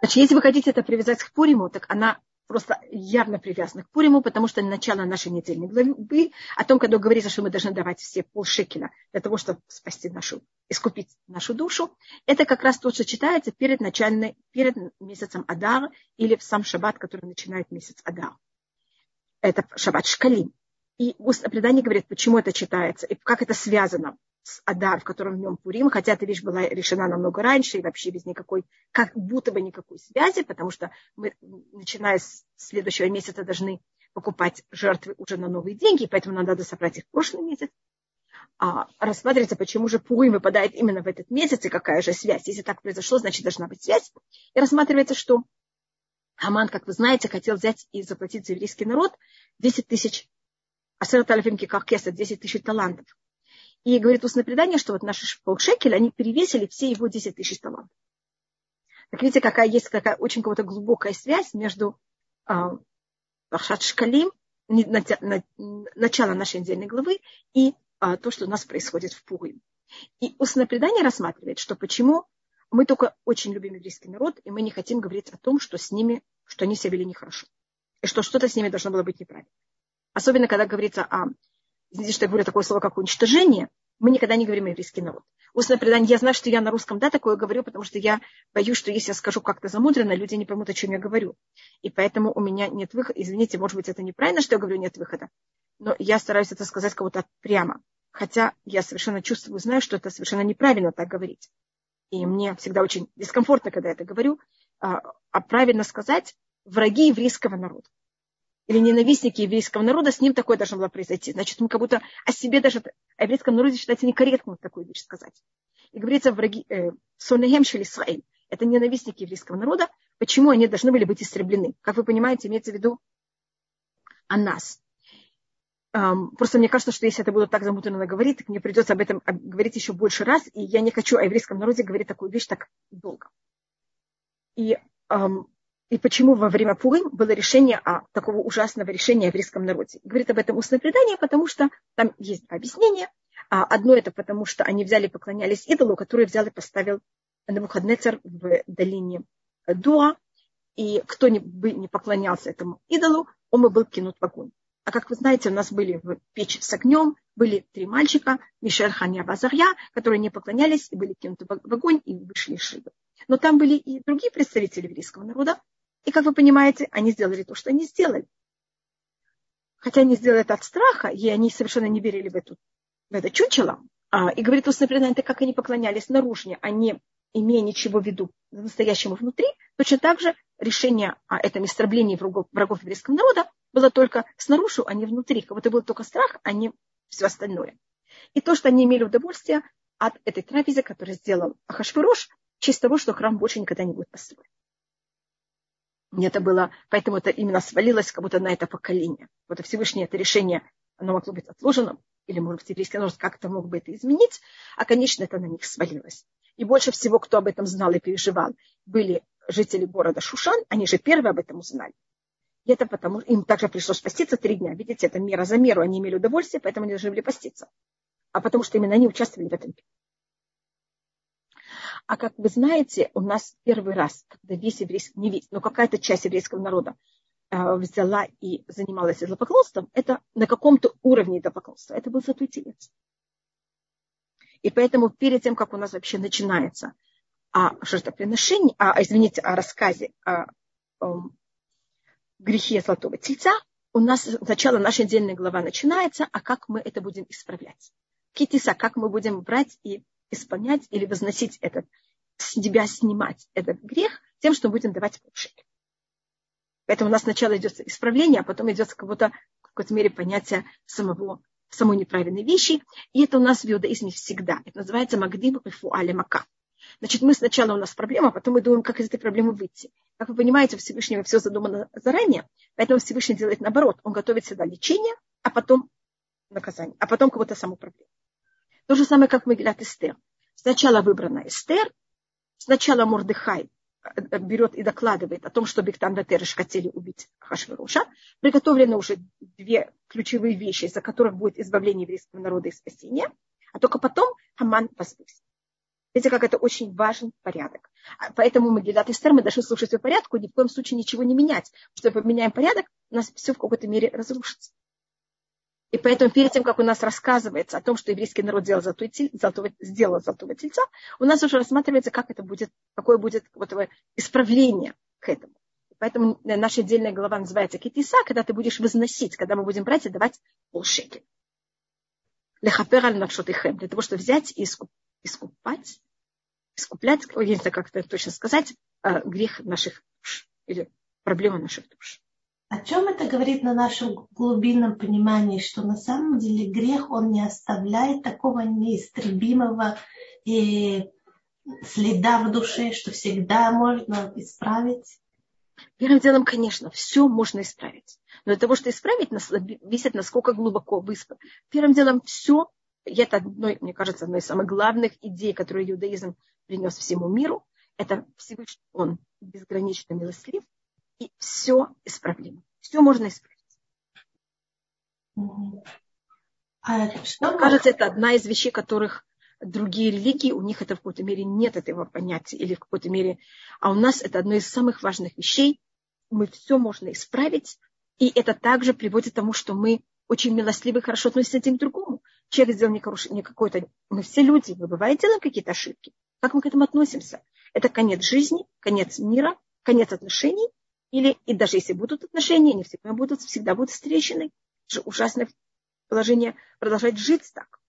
Значит, если вы хотите это привязать к Пуриму, так она просто явно привязаны к Пуриму, потому что начало нашей недельной главы о том, когда говорится, что мы должны давать все полшекеля для того, чтобы спасти нашу, искупить нашу душу, это как раз то, что читается перед, начальной, перед месяцем Адар или в сам шаббат, который начинает месяц Адар. Это шаббат Шкалим. И предание говорит, почему это читается и как это связано с Адар, в котором в нем Пурим, хотя эта вещь была решена намного раньше и вообще без никакой, как будто бы никакой связи, потому что мы, начиная с следующего месяца, должны покупать жертвы уже на новые деньги, поэтому нам надо собрать их в прошлый месяц. А рассматривается, почему же Пурим выпадает именно в этот месяц и какая же связь. Если так произошло, значит должна быть связь. И рассматривается, что Хаман, как вы знаете, хотел взять и заплатить за еврейский народ 10 тысяч Асерат Алифимки как кеса, 10 тысяч талантов. И говорит устное предание, что вот наши полшекеля, они перевесили все его 10 тысяч талантов. Так видите, какая есть такая очень какая-то глубокая связь между Бахшат Шкалим, начало нашей недельной главы, и а, то, что у нас происходит в Пугуе. И устное предание рассматривает, что почему мы только очень любим еврейский народ, и мы не хотим говорить о том, что с ними, что они себя вели нехорошо. И что что-то с ними должно было быть неправильно. Особенно, когда говорится о извините, что я говорю такое слово, как уничтожение, мы никогда не говорим еврейский народ. Устное предание, я знаю, что я на русском, да, такое говорю, потому что я боюсь, что если я скажу как-то замудренно, люди не поймут, о чем я говорю. И поэтому у меня нет выхода. Извините, может быть, это неправильно, что я говорю, нет выхода. Но я стараюсь это сказать кого-то прямо. Хотя я совершенно чувствую, знаю, что это совершенно неправильно так говорить. И мне всегда очень дискомфортно, когда я это говорю. А, а правильно сказать враги еврейского народа или ненавистники еврейского народа, с ним такое должно было произойти. Значит, мы как будто о себе даже, о еврейском народе считается некорректным такую вещь сказать. И говорится, враги, э, Исраэль, это ненавистники еврейского народа, почему они должны были быть истреблены. Как вы понимаете, имеется в виду о нас. Um, просто мне кажется, что если это буду так замуторно говорить, так мне придется об этом говорить еще больше раз, и я не хочу о еврейском народе говорить такую вещь так долго. И um, и почему во время Пурим было решение о такого ужасного решения в еврейском народе. Говорит об этом устное предание, потому что там есть объяснение. А одно это потому, что они взяли и поклонялись идолу, который взял и поставил на Навуходнецер в долине Дуа. И кто бы не поклонялся этому идолу, он бы был кинут в огонь. А как вы знаете, у нас были в печь с огнем, были три мальчика, Мишель, Ханя, Базарья, которые не поклонялись и были кинуты в огонь и вышли из шибы. Но там были и другие представители еврейского народа. И, как вы понимаете, они сделали то, что они сделали. Хотя они сделали это от страха, и они совершенно не верили в, эту, в это чучело. А, и говорит устное предание, это как они поклонялись наружнее, а не имея ничего в виду настоящему внутри, точно так же решение о этом истреблении врагов, врагов еврейского народа было только снаружи, а не внутри. Как будто был только страх, а не все остальное. И то, что они имели удовольствие от этой трапезы, которую сделал Ахашвирош, в честь того, что храм больше никогда не будет построен. Это было, поэтому это именно свалилось как будто на это поколение. Вот Всевышнее это решение, оно могло быть отложено, или, может быть, еврейский народ как-то мог бы это изменить, а, конечно, это на них свалилось. И больше всего, кто об этом знал и переживал, были жители города Шушан, они же первые об этом узнали. И это потому, им также пришлось поститься три дня. Видите, это мера за меру, они имели удовольствие, поэтому они должны были поститься. А потому что именно они участвовали в этом. А как вы знаете, у нас первый раз, когда весь еврейский, не весь, но какая-то часть еврейского народа э, взяла и занималась идолопоклонством, это на каком-то уровне идолопоклонства. Это был Святой Телец. И поэтому перед тем, как у нас вообще начинается о жертвоприношении, а, извините, о рассказе о, о грехе Золотого Тельца, у нас сначала наша отдельная глава начинается, а как мы это будем исправлять. Китиса, как мы будем брать и исполнять или возносить этот, с себя снимать этот грех тем, что будем давать полшекеля. Поэтому у нас сначала идет исправление, а потом идет как будто в какой-то мере понятие самого, самой неправильной вещи. И это у нас в иудаизме всегда. Это называется магдим рифу мака. Значит, мы сначала у нас проблема, а потом мы думаем, как из этой проблемы выйти. Как вы понимаете, у Всевышнего все задумано заранее, поэтому Всевышний делает наоборот. Он готовит всегда лечение, а потом наказание, а потом кого-то саму проблему. То же самое, как Мегилат Эстер. Сначала выбрана Эстер, сначала Мордыхай э, берет и докладывает о том, что Бектан Ватерыш хотели убить Хашвируша. Приготовлены уже две ключевые вещи, из-за которых будет избавление еврейского народа и спасение. А только потом Хаман возвысит. Видите, как это очень важный порядок. А поэтому мы Гилат Эстер, мы должны слушать по порядку, ни в коем случае ничего не менять. Потому что поменяем порядок, у нас все в какой-то мере разрушится. И поэтому перед тем, как у нас рассказывается о том, что еврейский народ сделал тель, золотого, сделал золотого тельца, у нас уже рассматривается, как это будет, какое будет вот исправление к этому. Поэтому наша отдельная глава называется Китиса, когда ты будешь возносить, когда мы будем брать и давать полшекель. Лехапер аль для того, чтобы взять и искупать искуплять, я не знаю, как это точно сказать, э, грех наших душ или проблемы наших душ. О чем это говорит на нашем глубинном понимании, что на самом деле грех, он не оставляет такого неистребимого и следа в душе, что всегда можно исправить? Первым делом, конечно, все можно исправить. Но для того, чтобы исправить, висит насколько глубоко вы Первым делом все, и это одной, мне кажется, одной из самых главных идей, которую иудаизм принес всему миру, это Всевышний, он безгранично милостлив, и все исправимо. Все можно исправить. А что кажется, это одна из вещей, которых другие религии, у них это в какой-то мере нет этого понятия, или в какой-то мере, а у нас это одно из самых важных вещей. Мы все можно исправить, и это также приводит к тому, что мы очень милостливы и хорошо относимся один к другому. Человек сделал не какой-то... Мы все люди, мы бывает делаем какие-то ошибки. Как мы к этому относимся? Это конец жизни, конец мира, конец отношений. Или, и даже если будут отношения, они всегда будут, всегда будут встречены. Это же ужасное положение продолжать жить так.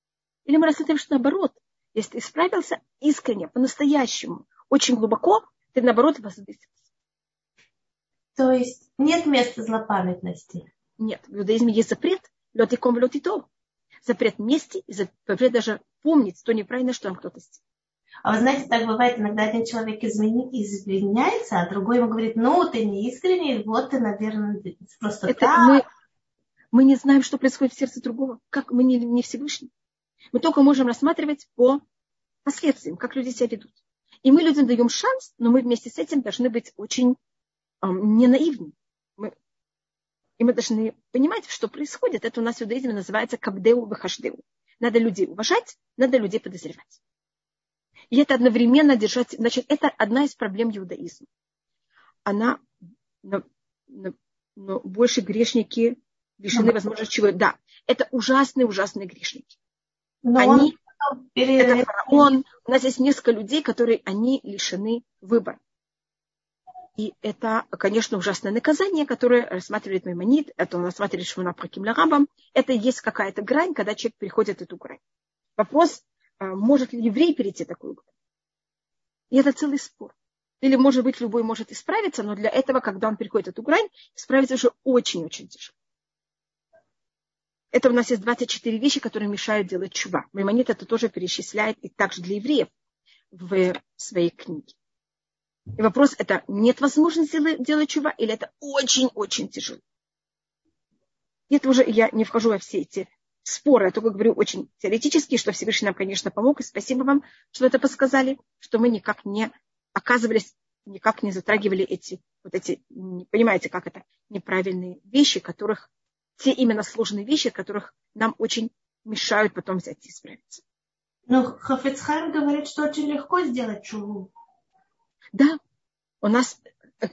Или мы рассмотрим, что наоборот, если ты исправился искренне, по-настоящему, очень глубоко, ты наоборот возвысился. То есть нет места злопамятности? Нет, в иудаизме есть запрет, летиком летито. Запрет мести и запрет даже помнить то неправильно, что он кто-то сделал. А вы знаете, так бывает, иногда один человек извиняется, а другой ему говорит, ну, ты не искренний, вот ты, наверное, просто Это так. Мы, мы не знаем, что происходит в сердце другого. Как мы не, не Всевышний. Мы только можем рассматривать по последствиям, как люди себя ведут. И мы людям даем шанс, но мы вместе с этим должны быть очень не наивны. Мы, и мы должны понимать, что происходит. Это у нас в иудаизме называется кабдеу бахашдеу. Надо людей уважать, надо людей подозревать. И это одновременно держать. Значит, это одна из проблем иудаизма. Она но, но, но больше грешники лишены возможности чего. Да, это ужасные, ужасные грешники. Но они, он... это фараон. У нас есть несколько людей, которые они лишены выбора. И это, конечно, ужасное наказание, которое рассматривает Маймонид, это он рассматривает Шмуна Праким Ларабам. Это есть какая-то грань, когда человек переходит эту грань. Вопрос, может ли еврей перейти такую грань? И это целый спор. Или, может быть, любой может исправиться, но для этого, когда он переходит эту грань, исправиться уже очень-очень тяжело. Это у нас есть 24 вещи, которые мешают делать чува. Маймонит это тоже перечисляет и также для евреев в своей книге. И вопрос, это нет возможности делать чува или это очень-очень тяжело. Это уже я не вхожу во все эти споры, я только говорю очень теоретически, что Всевышний нам, конечно, помог, и спасибо вам, что это подсказали, что мы никак не оказывались, никак не затрагивали эти, вот эти, понимаете, как это, неправильные вещи, которых те именно сложные вещи, которых нам очень мешают потом взять и исправиться. Но Хафецхайм говорит, что очень легко сделать чуву. Да, у нас,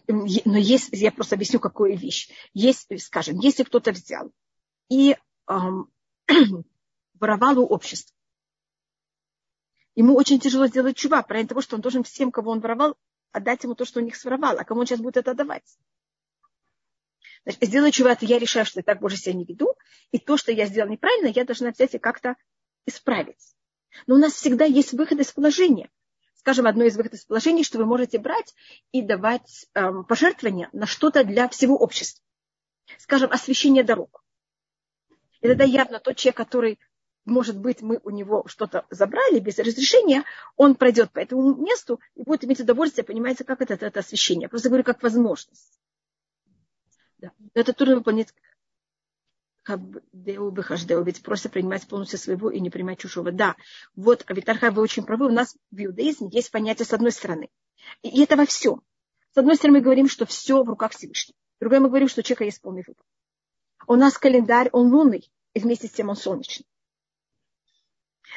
но есть, я просто объясню, какую вещь. Есть, скажем, если кто-то взял и эм, воровал у общества, ему очень тяжело сделать чува, правильно того, что он должен всем, кого он воровал, отдать ему то, что у них своровал, а кому он сейчас будет это отдавать. Значит, сделаю чего это я решаю, что я так больше себя не веду, и то, что я сделал неправильно, я должна взять и как-то исправить. Но у нас всегда есть выход из положения. Скажем, одно из выходов из положения, что вы можете брать и давать эм, пожертвования на что-то для всего общества. Скажем, освещение дорог. И тогда явно тот человек, который, может быть, мы у него что-то забрали без разрешения, он пройдет по этому месту и будет иметь удовольствие, понимаете, как это, это освещение. Я просто говорю, как возможность. Да. Это трудно выполнять ведь просто принимать полностью своего и не принимать чужого. Да, вот, Авитарха, вы очень правы, у нас в иудаизме есть понятие с одной стороны. И это во всем. С одной стороны, мы говорим, что все в руках Всевышнего. С другой, мы говорим, что у человека есть полный выбор. У нас календарь, он лунный, и вместе с тем он солнечный.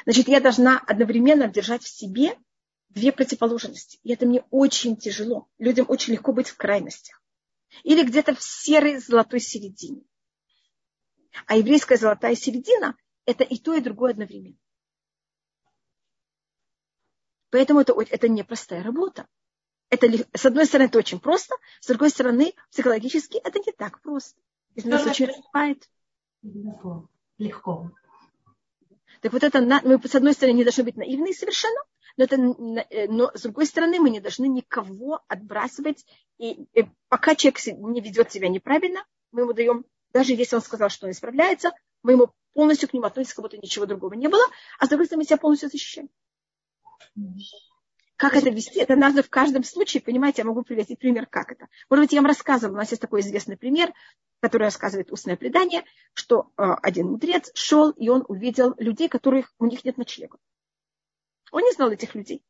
Значит, я должна одновременно держать в себе две противоположности. И это мне очень тяжело. Людям очень легко быть в крайностях или где-то в серой золотой середине. А еврейская золотая середина – это и то, и другое одновременно. Поэтому это, это непростая работа. Это, с одной стороны, это очень просто, с другой стороны, психологически это не так просто. Если нас очень разбивает. Легко. Легко. Так вот это, мы, с одной стороны, не должны быть наивны совершенно, но, это, э, но с другой стороны, мы не должны никого отбрасывать. И, и пока человек не ведет себя неправильно, мы ему даем, даже если он сказал, что он исправляется, мы ему полностью к нему относимся, как будто ничего другого не было, а с другой стороны, мы себя полностью защищаем. Как это вести? Это надо в каждом случае, понимаете, я могу привести пример, как это. Может быть, я вам рассказывала, у нас есть такой известный пример, который рассказывает устное предание, что э, один мудрец шел, и он увидел людей, которых у них нет ночлега. Он не знал этих людей.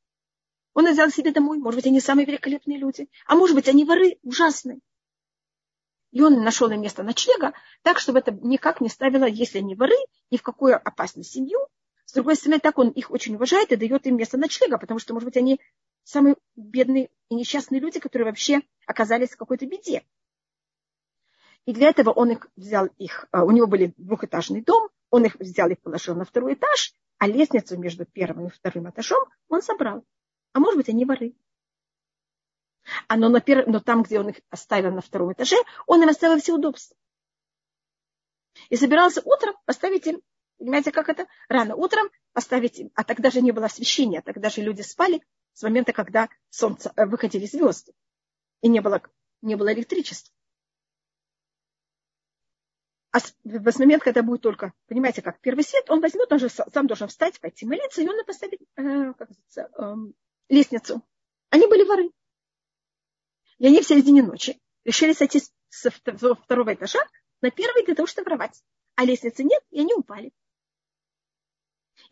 Он взял себе домой. Может быть, они самые великолепные люди. А может быть, они воры ужасные. И он нашел им место ночлега, так, чтобы это никак не ставило, если они воры, ни в какую опасную семью. С другой стороны, так он их очень уважает и дает им место ночлега, потому что, может быть, они самые бедные и несчастные люди, которые вообще оказались в какой-то беде. И для этого он их взял их, а, у него был двухэтажный дом, он их взял и положил на второй этаж, а лестницу между первым и вторым этажом он собрал. А может быть, они воры. А но, на пер... но там, где он их оставил на втором этаже, он им оставил все удобства. И собирался утром поставить им, понимаете, как это? Рано утром поставить а тогда же не было освещения, тогда же люди спали с момента, когда солнце, э, выходили звезды. И не было, не было электричества. А в момент, когда будет только, понимаете, как первый свет, он возьмет, он же сам должен встать, пойти молиться, и он поставит э, как э, э, лестницу. Они были воры. И они в середине ночи решили сойти со второго этажа на первый для того, чтобы воровать. А лестницы нет, и они упали.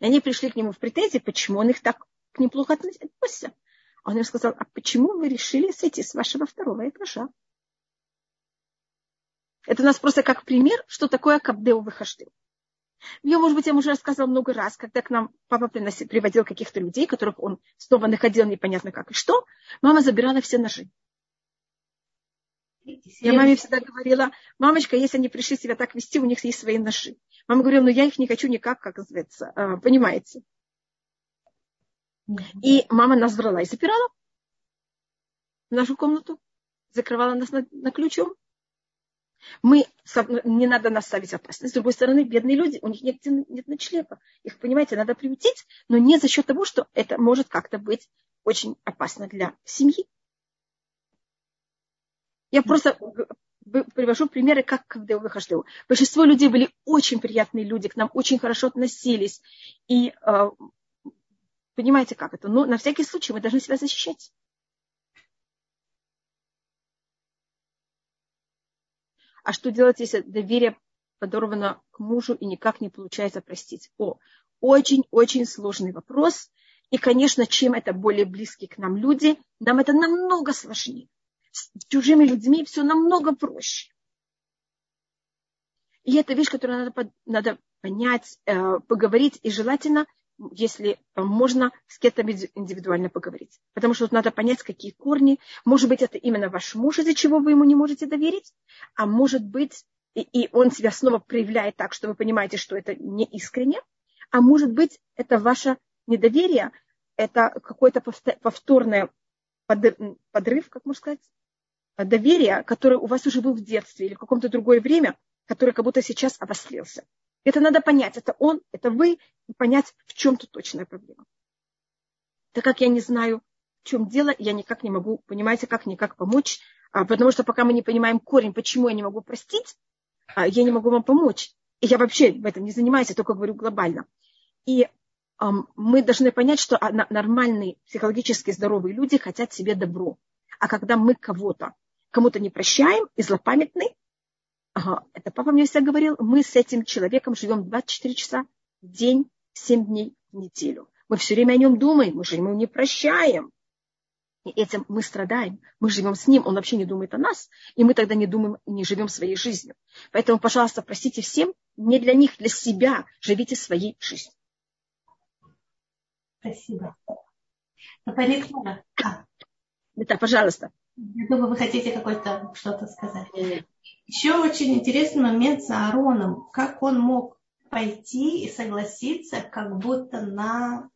И они пришли к нему в претензии, почему он их так к ним плохо относится. Он им сказал, а почему вы решили сойти с вашего второго этажа? Это у нас просто как пример, что такое кабдеу выхождеу. Ее, может быть, я уже рассказывала много раз, когда к нам папа приносил, приводил каких-то людей, которых он снова находил непонятно как и что, мама забирала все ножи. Я маме всегда говорила, мамочка, если они пришли себя так вести, у них есть свои ножи. Мама говорила, ну я их не хочу никак, как называется, а, понимаете. И мама нас брала и запирала в нашу комнату, закрывала нас на, на ключом. Мы, не надо нас ставить опасность. С другой стороны, бедные люди, у них нет, нет ночлега. Их, понимаете, надо приютить, но не за счет того, что это может как-то быть очень опасно для семьи. Я просто привожу примеры, как когда я выхожу. Большинство людей были очень приятные люди, к нам очень хорошо относились. И э, понимаете, как это? Но на всякий случай мы должны себя защищать. А что делать, если доверие подорвано к мужу и никак не получается простить? О, очень-очень сложный вопрос. И, конечно, чем это более близкие к нам люди, нам это намного сложнее. С чужими людьми все намного проще. И это вещь, которую надо, надо понять, э, поговорить, и желательно если можно с кем-то индивидуально поговорить. Потому что тут надо понять, какие корни. Может быть, это именно ваш муж, из-за чего вы ему не можете доверить, а может быть, и, и он себя снова проявляет так, что вы понимаете, что это не искренне, а может быть, это ваше недоверие, это какой-то повторный подрыв, как можно сказать, доверия, которое у вас уже был в детстве или в каком-то другое время, которое как будто сейчас обострился. Это надо понять, это он, это вы, и понять, в чем тут точная проблема. Так как я не знаю, в чем дело, я никак не могу, понимаете, как никак помочь, а, потому что пока мы не понимаем корень, почему я не могу простить, а, я не могу вам помочь. И я вообще в этом не занимаюсь, я только говорю глобально. И мы должны понять, что нормальные, психологически здоровые люди хотят себе добро. А когда мы кого-то, кому-то не прощаем и злопамятны, Ага, это папа мне всегда говорил, мы с этим человеком живем 24 часа в день, 7 дней в неделю. Мы все время о нем думаем, мы же ему не прощаем. И этим мы страдаем. Мы живем с ним, он вообще не думает о нас, и мы тогда не думаем, не живем своей жизнью. Поэтому, пожалуйста, простите всем, не для них, для себя живите своей жизнью. Спасибо. Напомню, Да, пожалуйста. Я думаю, вы хотите какой-то что-то сказать. Еще очень интересный момент с Аароном. Как он мог пойти и согласиться как будто на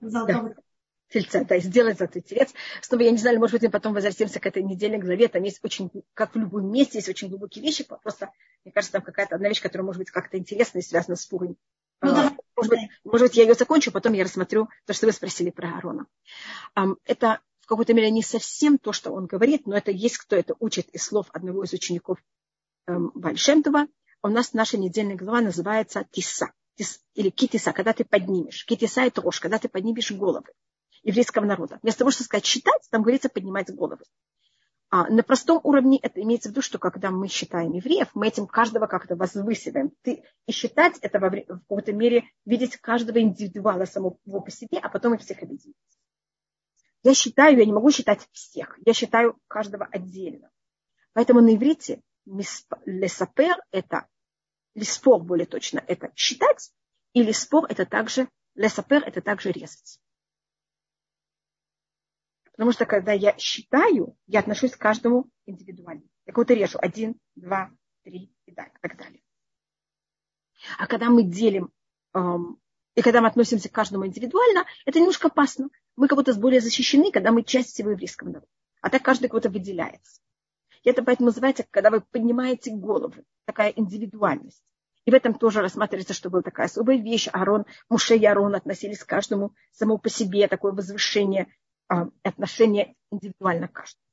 золотого да. тельца, да, сделать золотой телец. Снова, я не знаю, может быть, мы потом возвратимся к этой неделе главе. Там есть очень, как в любом месте, есть очень глубокие вещи. Просто, мне кажется, там какая-то одна вещь, которая может быть как-то интересная и связана с Пурой. Ну, да. может, быть, может быть, я ее закончу, потом я рассмотрю то, что вы спросили про Аарона. Это в какой-то мере не совсем то, что он говорит, но это есть кто это учит из слов одного из учеников эм, Бальшемтова, у нас наша недельная глава называется Тиса, тис, или Китиса, когда ты поднимешь. Китиса – это рожь, когда ты поднимешь головы еврейского народа. Вместо того, чтобы сказать считать, там говорится поднимать головы. А на простом уровне это имеется в виду, что когда мы считаем евреев, мы этим каждого как-то возвысиваем. Ты, и считать это в, в какой-то мере видеть каждого индивидуала самого по себе, а потом их всех объединить. Я считаю, я не могу считать всех. Я считаю каждого отдельно. Поэтому на иврите лесапер – это лиспор более точно, это считать, и лиспор – это также, лесапер – это также резать. Потому что когда я считаю, я отношусь к каждому индивидуально. Я кого-то режу. Один, два, три и так далее. А когда мы делим, эм, и когда мы относимся к каждому индивидуально, это немножко опасно. Мы как будто более защищены, когда мы часть всего еврейского народа. А так каждый кого-то выделяется. И это поэтому называется, когда вы поднимаете голову, такая индивидуальность. И в этом тоже рассматривается, что была такая особая вещь. Арон, Муше и Арон относились к каждому само по себе, такое возвышение, а, отношение индивидуально к каждому.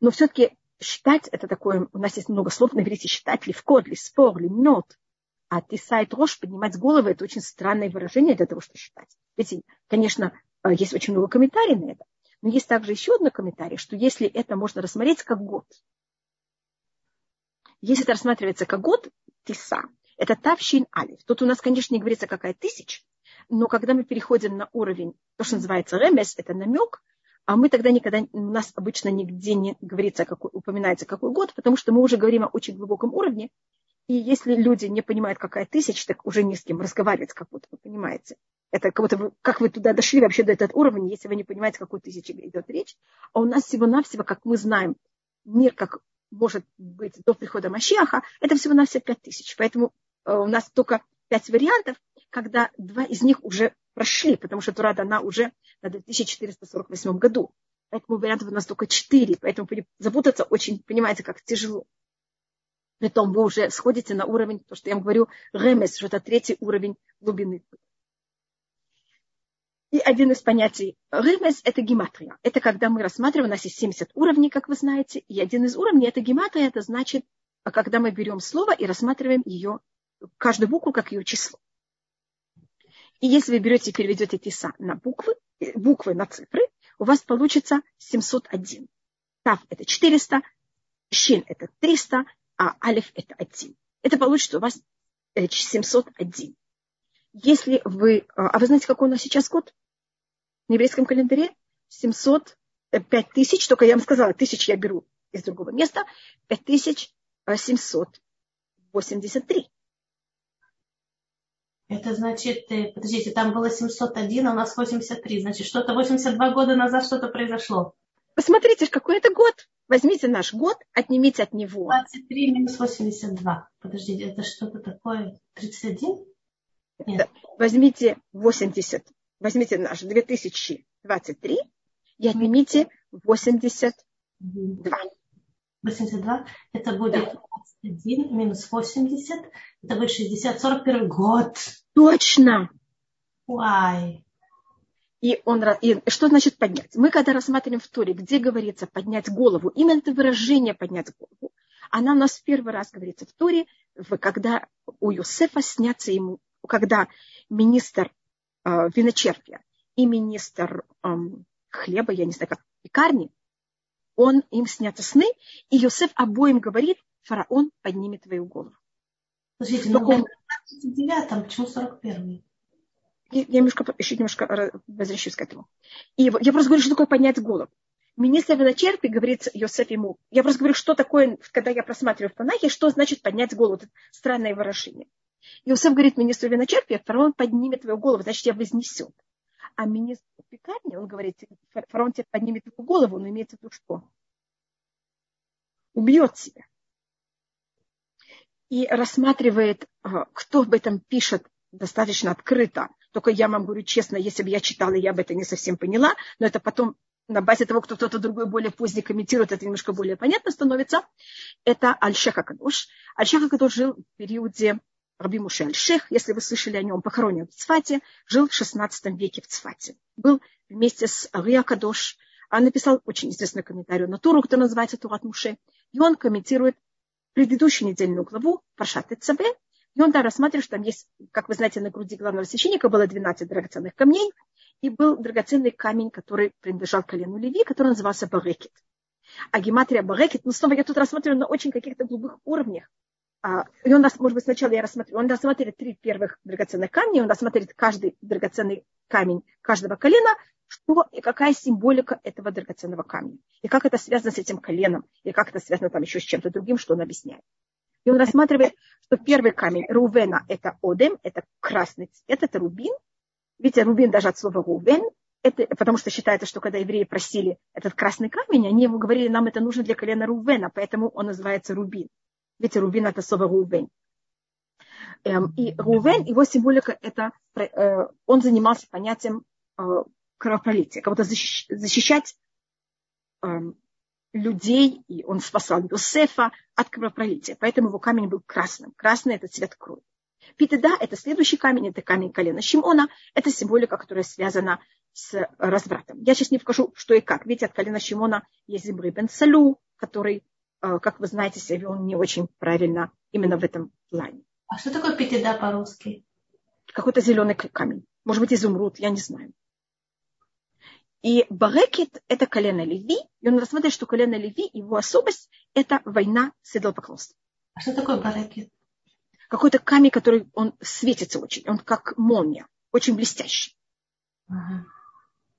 Но все-таки считать, это такое, у нас есть много слов на иврите, считать, левкод, лиспор, лимнот. А тисайт рожь, поднимать голову, это очень странное выражение для того, чтобы считать. Ведь, конечно, есть очень много комментариев на это. Но есть также еще один комментарий, что если это можно рассмотреть как год, если это рассматривается как год, тиса, это тавщин алиф. Тут у нас, конечно, не говорится какая тысяч, но когда мы переходим на уровень, то, что называется ремес, это намек, а мы тогда никогда, у нас обычно нигде не говорится, какой, упоминается какой год, потому что мы уже говорим о очень глубоком уровне, и если люди не понимают, какая тысяча, так уже не с кем разговаривать, как будто вы понимаете. Это как будто вы, как вы туда дошли вообще до этого уровня, если вы не понимаете, какой тысячи идет речь. А у нас всего-навсего, как мы знаем, мир, как может быть до прихода Машиаха, это всего-навсего пять тысяч. Поэтому э, у нас только пять вариантов, когда два из них уже прошли, потому что Тура дана уже на 2448 году. Поэтому вариантов у нас только четыре, поэтому запутаться очень, понимаете, как тяжело. Притом вы уже сходите на уровень, то, что я вам говорю, ремес, что это третий уровень глубины. И один из понятий ремес – это гематрия. Это когда мы рассматриваем, у нас есть 70 уровней, как вы знаете, и один из уровней – это гематрия, это значит, когда мы берем слово и рассматриваем ее, каждую букву как ее число. И если вы берете и переведете тиса на буквы, буквы на цифры, у вас получится 701. Тав – это 400, щин – это 300, а алиф – это 1. Это получится у вас 701. Э, Если вы... А, а вы знаете, какой у нас сейчас год? На еврейском календаре 700, 5000, только я вам сказала, тысяч я беру из другого места, 5783. Это значит, э, подождите, там было 701, а у нас 83. Значит, что-то 82 года назад что-то произошло. Посмотрите, какой это год. Возьмите наш год, отнимите от него. 23 минус 82. Подождите, это что-то такое? 31? Нет. Возьмите 80, возьмите наш 2023 и отнимите 82. 82, это будет 21 минус 80, это будет 60, 41 год. Точно. Уай. И, он, и что значит поднять? Мы когда рассматриваем в Торе, где говорится поднять голову, именно это выражение поднять голову, она у нас в первый раз говорится в Торе, когда у Юсефа снятся ему, когда министр э, виночерпия и министр э, хлеба, я не знаю как, пекарни, он им снятся сны, и Юсеф обоим говорит, фараон поднимет твою голову. Подождите, ну, он... 39, почему 41? Я немножко, еще немножко возвращусь к этому. И я просто говорю, что такое поднять голову. Министр виночерпи говорит Йосеф ему, я просто говорю, что такое, когда я просматриваю в Танахе, что значит поднять голову. Это странное выражение. Иосиф говорит министру виночерпия, фараон поднимет твою голову, значит, тебя вознесет. А министр пекарни, он говорит, фараон тебе поднимет твою голову, он имеет в виду что? Убьет тебя. И рассматривает, а, кто об этом пишет достаточно открыто. Только я вам говорю честно, если бы я читала, я бы это не совсем поняла, но это потом на базе того, кто кто-то другой более поздний комментирует, это немножко более понятно становится. Это Аль-Шех Акадош. Аль-Шех Акадош жил в периоде Раби Муше Аль-Шех, если вы слышали о нем, похоронен в Цфате, жил в 16 веке в Цфате. Был вместе с Ари Кадош, он написал очень известный комментарий на Туру, который называется Турат Муше, и он комментирует предыдущую недельную главу Паршат Цабе, и он там рассматривает, что там есть, как вы знаете, на груди главного священника было 12 драгоценных камней, и был драгоценный камень, который принадлежал колену Леви, который назывался Барекет. А гематрия Барекет, ну снова я тут рассматриваю на очень каких-то глубоких уровнях. А, и он, может быть, сначала я рассмотрю, он рассматривает три первых драгоценных камня, он рассматривает каждый драгоценный камень каждого колена, что и какая символика этого драгоценного камня, и как это связано с этим коленом, и как это связано там еще с чем-то другим, что он объясняет. И он рассматривает, что первый камень Рувена – это Одем, это красный цвет, это рубин. Видите, рубин даже от слова Рувен, это, потому что считается, что когда евреи просили этот красный камень, они ему говорили, нам это нужно для колена Рувена, поэтому он называется рубин. Видите, рубин – это слово Рувен. Эм, и Рувен, его символика – это э, он занимался понятием э, кровопролития, кого-то защищать эм, людей, и он спасал Йосефа от кровопролития. Поэтому его камень был красным. Красный – это цвет крови. Питеда – это следующий камень, это камень колена Шимона. Это символика, которая связана с развратом. Я сейчас не покажу, что и как. Видите, от колена Шимона есть Зимбры бен Салю, который, э, как вы знаете, себя вел не очень правильно именно в этом плане. А что такое питеда по-русски? Какой-то зеленый камень. Может быть, изумруд, я не знаю. И Барекет – это колено Леви, и он рассматривает, что колено Леви, его особость – это война с идолопоклонством. А что такое Барекет? Какой-то камень, который он светится очень, он как молния, очень блестящий. Ага.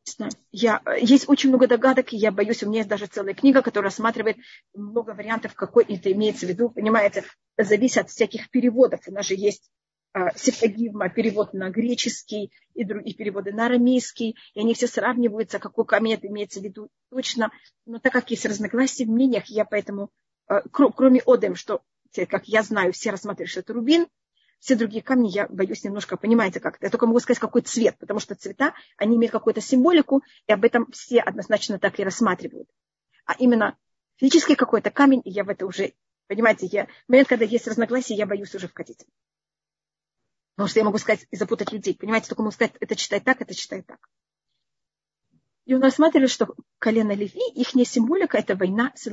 знаю. Я, есть очень много догадок, и я боюсь, у меня есть даже целая книга, которая рассматривает много вариантов, какой это имеется в виду. Понимаете, зависит от всяких переводов. У нас же есть а, септагизма, перевод на греческий и другие переводы на арамейский, и они все сравниваются, какой камень имеется в виду точно. Но так как есть разногласия в мнениях, я поэтому, а, кроме Одем, что, как я знаю, все рассматривают, что это рубин, все другие камни я боюсь немножко, понимаете как-то. Я только могу сказать, какой цвет, потому что цвета, они имеют какую-то символику, и об этом все однозначно так и рассматривают. А именно физический какой-то камень, я в это уже, понимаете, я, в момент, когда есть разногласия, я боюсь уже вкатить. Потому что я могу сказать и запутать людей. Понимаете, только могу сказать, это читай так, это читай так. И он рассматривает, что колено Леви, их символика – это война с.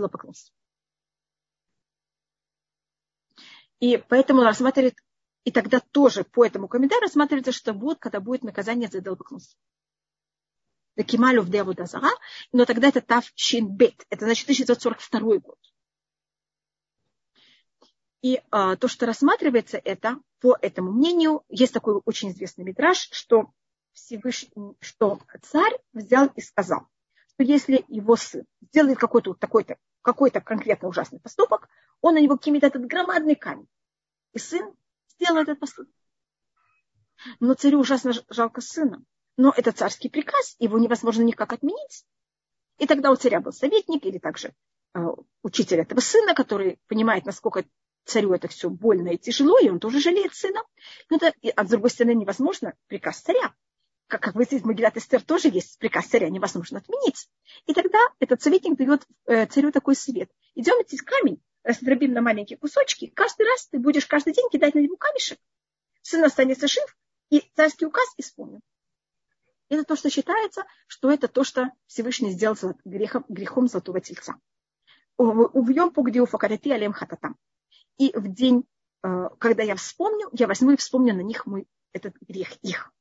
И поэтому он рассматривает и тогда тоже по этому комментарию рассматривается, что вот когда будет наказание за идолопоклонство. Кималю в Деву Дазара, но тогда это Тав Шинбет, это значит 1942 год. И а, то, что рассматривается это, по этому мнению, есть такой очень известный мидраж, что Всевышний, что царь взял и сказал, что если его сын сделает какой-то такой-то какой-то конкретно ужасный поступок, он на него кинет этот громадный камень. И сын сделал этот поступок. Но царю ужасно жалко сына. Но это царский приказ, его невозможно никак отменить. И тогда у царя был советник или также э, учитель этого сына, который понимает, насколько царю это все больно и тяжело, и он тоже жалеет сына. Но это, а с другой стороны, невозможно приказ царя. Как, как вы видите, в Магилат Эстер тоже есть приказ царя, невозможно отменить. И тогда этот советник дает э, царю такой совет. Идем идти камень, раздробим на маленькие кусочки, каждый раз ты будешь каждый день кидать на него камешек. Сын останется жив, и царский указ исполнен. Это то, что считается, что это то, что Всевышний сделал грехом, грехом золотого тельца. Увьем пугдиу факарати алем хататам. И в день, э, когда я вспомню, я возьму и вспомню на них мой, этот грех их.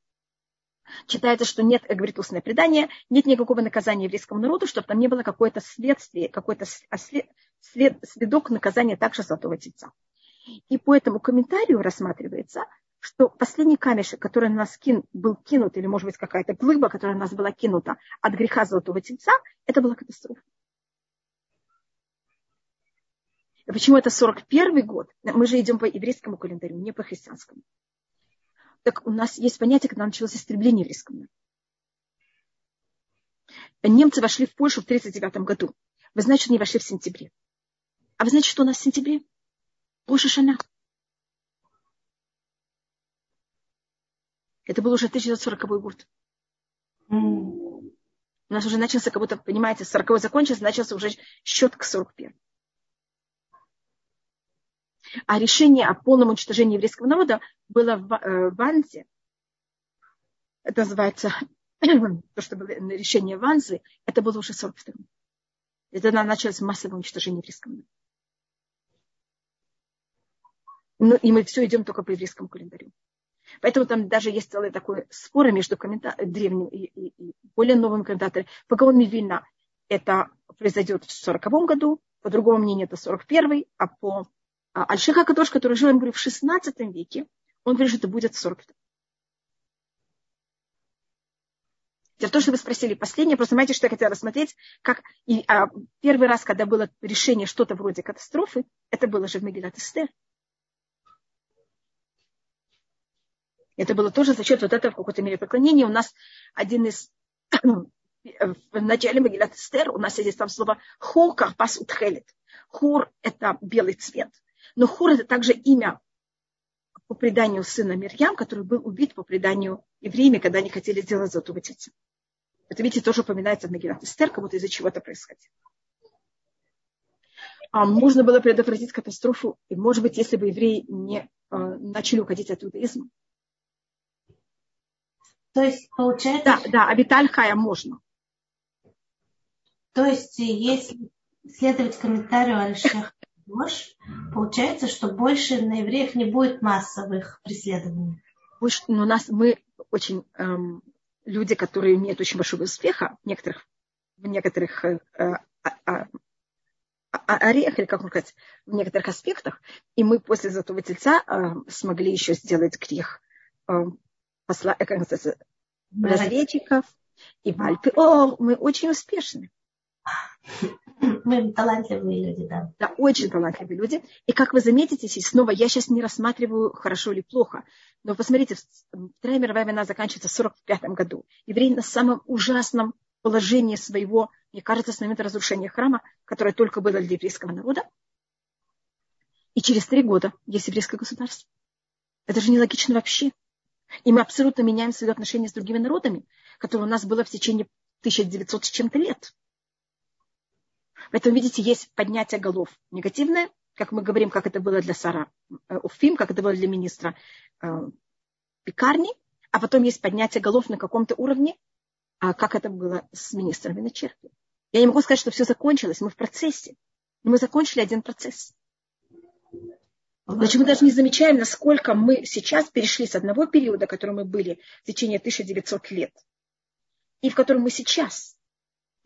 Читается, что нет, говорит устное предание, нет никакого наказания еврейскому народу, чтобы там не было какое-то следствие, какой-то след, след, следок наказания также Золотого Тельца. И по этому комментарию рассматривается, что последний камешек, который на нас кин, был кинут, или, может быть, какая-то глыба, которая на нас была кинута от греха Золотого Тельца, это была катастрофа. И почему это 41 год? Мы же идем по еврейскому календарю, не по христианскому. Так у нас есть понятие, когда началось истребление еврейского народа. Немцы вошли в Польшу в 1939 году. Вы знаете, что они вошли в сентябре. А вы знаете, что у нас в сентябре? Роша Шана. Это был уже 1940 год. У нас уже начался, как будто, понимаете, 40 закончился, начался уже счет к 41. А решение о полном уничтожении еврейского народа было в э, Ванзе. Это называется то, что было решение Ванзы, это было уже 42-м. И тогда началось массовое уничтожение еврейского народа. Ну, и мы все идем только по еврейскому календарю. Поэтому там даже есть целый такой спор между коммента... древним и, и, и более новым комментатором. По Гаон Вильна это произойдет в 40 году, по другому мнению это 41 а по Альшиха Кадош, который жил, я говорю, в 16 веке, он говорит, что это будет 40 Дело в том, что вы спросили последнее, просто знаете, что я хотела рассмотреть, как и, а, первый раз, когда было решение что-то вроде катастрофы, это было же в Мегилат Эстер. Это было тоже за счет вот этого в какой-то мере поклонения. У нас один из в начале Магилат Эстер у нас есть там слово хур карпас утхелет. Хур – это белый цвет. Но Хур это также имя по преданию сына Мирьям, который был убит по преданию евреями, когда они хотели сделать золотого тельца. Это, видите, тоже упоминается в Мегилат Эстер, как будто из-за чего это происходило. А можно было предотвратить катастрофу, и, может быть, если бы евреи не а, начали уходить от иудаизма. То есть, получается... Да, да, Абиталь Хая можно. То есть, если следовать комментарию Альшеха ложь, получается, что больше на евреев не будет массовых преследований. Но у нас мы очень эм, люди, которые имеют очень большого успеха в некоторых, в некоторых э, э, э, орех, или как можно сказать, в некоторых аспектах, и мы после Золотого Тельца э, смогли еще сделать грех э, посла, э, как называется, разведчиков, И в Альпе, о, мы очень успешны. Мы талантливые люди, да. Да, очень талантливые люди. И как вы заметите, снова я сейчас не рассматриваю, хорошо или плохо, но посмотрите, Вторая мировая война заканчивается в 1945 году. Евреи на самом ужасном положении своего, мне кажется, с момента разрушения храма, которое только было для еврейского народа. И через три года есть еврейское государство. Это же нелогично вообще. И мы абсолютно меняем свои отношения с другими народами, которые у нас было в течение 1900 с чем-то лет. Поэтому, видите, есть поднятие голов негативное, как мы говорим, как это было для Сара э, Уфим, как это было для министра э, пекарни, а потом есть поднятие голов на каком-то уровне, а как это было с министрами на черпе. Я не могу сказать, что все закончилось, мы в процессе. Но мы закончили один процесс. Значит, мы даже не замечаем, насколько мы сейчас перешли с одного периода, в котором мы были в течение 1900 лет, и в котором мы сейчас.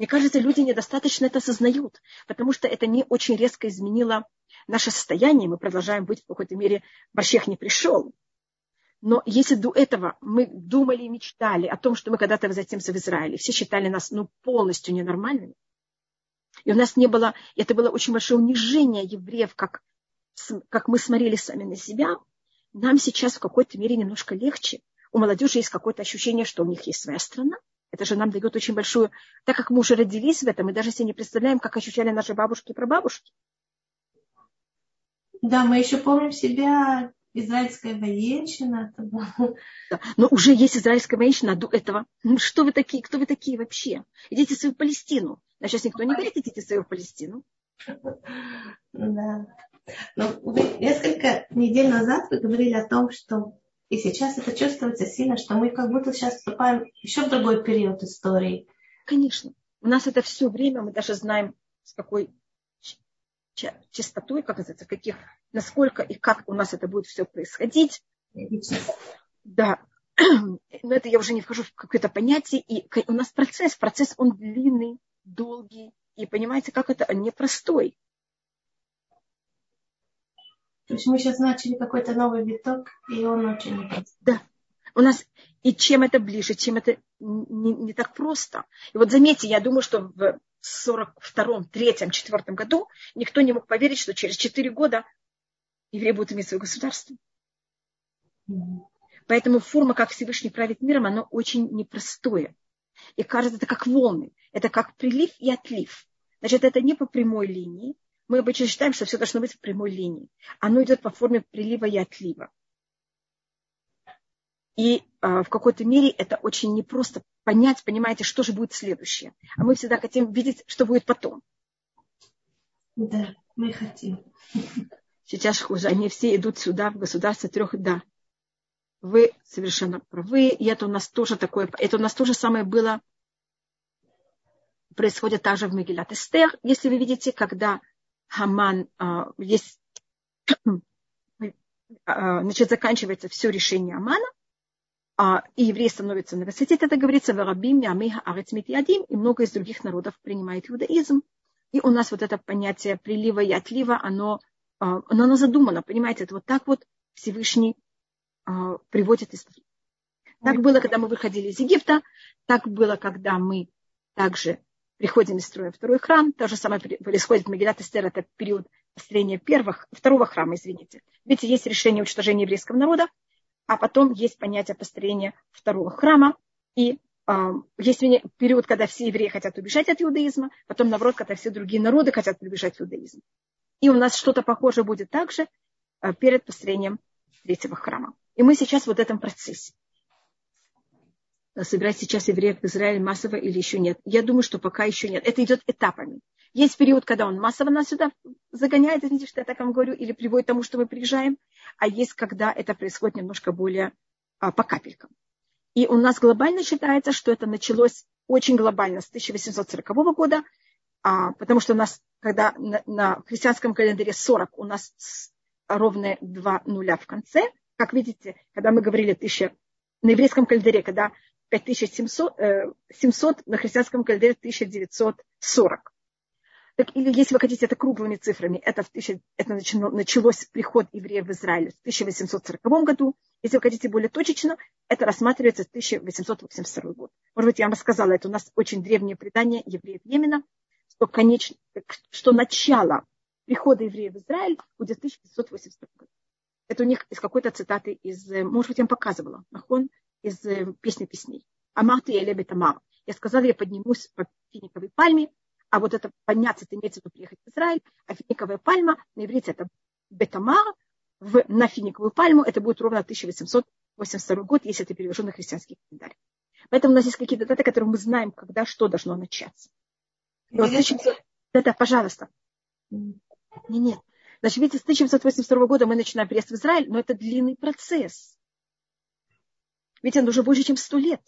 Мне кажется, люди недостаточно это осознают, потому что это не очень резко изменило наше состояние. Мы продолжаем быть в какой-то мере, Башех не пришел. Но если до этого мы думали и мечтали о том, что мы когда-то возвратимся в Израиле, все считали нас ну, полностью ненормальными, и у нас не было, это было очень большое унижение евреев, как, как мы смотрели сами на себя, нам сейчас в какой-то мере немножко легче. У молодежи есть какое-то ощущение, что у них есть своя страна, это же нам дает очень большую... Так как мы уже родились в этом, мы даже себе не представляем, как ощущали наши бабушки и прабабушки. Да, мы еще помним себя израильская военщина. Да, но уже есть израильская военщина до этого. Ну что вы такие, кто вы такие вообще? Идите в свою Палестину. А сейчас никто не говорит, идите в свою Палестину. Да. Но вы несколько недель назад вы говорили о том, что и сейчас это чувствуется сильно, что мы как будто сейчас вступаем еще в другой период истории. Конечно. У нас это все время, мы даже знаем, с какой частотой, как называется, каких, насколько и как у нас это будет все происходить. Да. Но это я уже не вхожу в какое-то понятие. И у нас процесс, процесс он длинный, долгий. И понимаете, как это непростой. То есть мы сейчас начали какой-то новый виток, и он очень непростой. Да. У нас и чем это ближе, чем это не, не так просто. И вот заметьте, я думаю, что в 42-м, 3-м, 4 году никто не мог поверить, что через 4 года евреи будут иметь свое государство. Mm-hmm. Поэтому форма, как Всевышний правит миром, она очень непростое. И кажется, это как волны. Это как прилив и отлив. Значит, это не по прямой линии, мы обычно считаем, что все должно быть в прямой линии. Оно идет по форме прилива и отлива. И э, в какой-то мере это очень непросто понять, понимаете, что же будет следующее. А мы всегда хотим видеть, что будет потом. Да, мы хотим. Сейчас хуже. Они все идут сюда, в государство трех да. Вы совершенно правы. И это у нас тоже такое, это у нас тоже самое было, происходит также в Мегилат Эстер. Если вы видите, когда Хаман, а, есть, а, значит, заканчивается все решение Амана, а, и евреи становятся на высоте, это говорится в Арабим, Ямиха, Арецмитиадим, и много из других народов принимает иудаизм. И у нас вот это понятие прилива и отлива, оно, оно, задумано, понимаете, это вот так вот Всевышний приводит из Так было, когда мы выходили из Египта, так было, когда мы также приходим и строим второй храм. То же самое происходит в Мегилат Эстер, это период построения первых, второго храма, извините. Видите, есть решение уничтожения еврейского народа, а потом есть понятие построения второго храма, и э, есть период, когда все евреи хотят убежать от иудаизма, потом, наоборот, когда все другие народы хотят убежать в иудаизм. И у нас что-то похожее будет также э, перед построением третьего храма. И мы сейчас вот в этом процессе собирать сейчас евреев в Израиль массово или еще нет. Я думаю, что пока еще нет. Это идет этапами. Есть период, когда он массово нас сюда загоняет, извините, что я так вам говорю, или приводит к тому, что мы приезжаем, а есть, когда это происходит немножко более а, по капелькам. И у нас глобально считается, что это началось очень глобально с 1840 года, а, потому что у нас, когда на, на христианском календаре 40, у нас ровно два нуля в конце. Как видите, когда мы говорили тысяча, на еврейском календаре, когда 5700, 700 э, на христианском календаре 1940. Так, или если вы хотите это круглыми цифрами, это, в тысяча, это началось приход евреев в Израиль в 1840 году. Если вы хотите более точечно, это рассматривается в 1882 год. Может быть, я вам рассказала, это у нас очень древнее предание евреев Йемена, что, конечно, что начало прихода евреев в Израиль будет 1982 год. Это у них из какой-то цитаты из, э, может быть, я вам показывала, нахон, из э, песни песней. Аматы Элебе Тамар. Я сказала, я поднимусь по финиковой пальме, а вот это подняться, это имеется в виду приехать в Израиль, а финиковая пальма, на иврите это Бетамар, в, на финиковую пальму, это будет ровно 1882 год, если это перевожу на христианский календарь. Поэтому у нас есть какие-то даты, которые мы знаем, когда что должно начаться. И вот 1800... Это, пожалуйста. Нет, нет. Значит, видите, с 1882 года мы начинаем приезд в Израиль, но это длинный процесс. Ведь он уже больше, чем сто лет.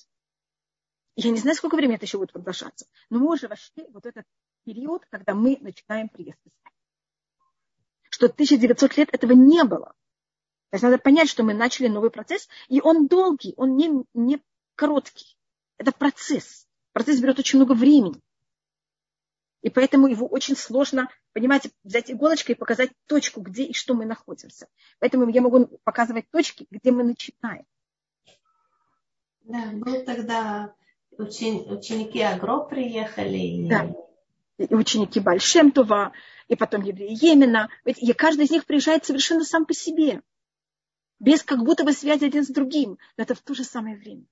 Я не знаю, сколько времени это еще будет продолжаться. Но мы уже вошли в вот этот период, когда мы начинаем приезд. Что 1900 лет этого не было. То есть надо понять, что мы начали новый процесс, и он долгий, он не, не короткий. Это процесс. Процесс берет очень много времени. И поэтому его очень сложно, понимаете, взять иголочкой и показать точку, где и что мы находимся. Поэтому я могу показывать точки, где мы начинаем. Да, был тогда учени, ученики Агро приехали. Да. И ученики Большемтова, и потом евреи Йемена. Ведь каждый из них приезжает совершенно сам по себе. Без как будто бы связи один с другим. Но это в то же самое время.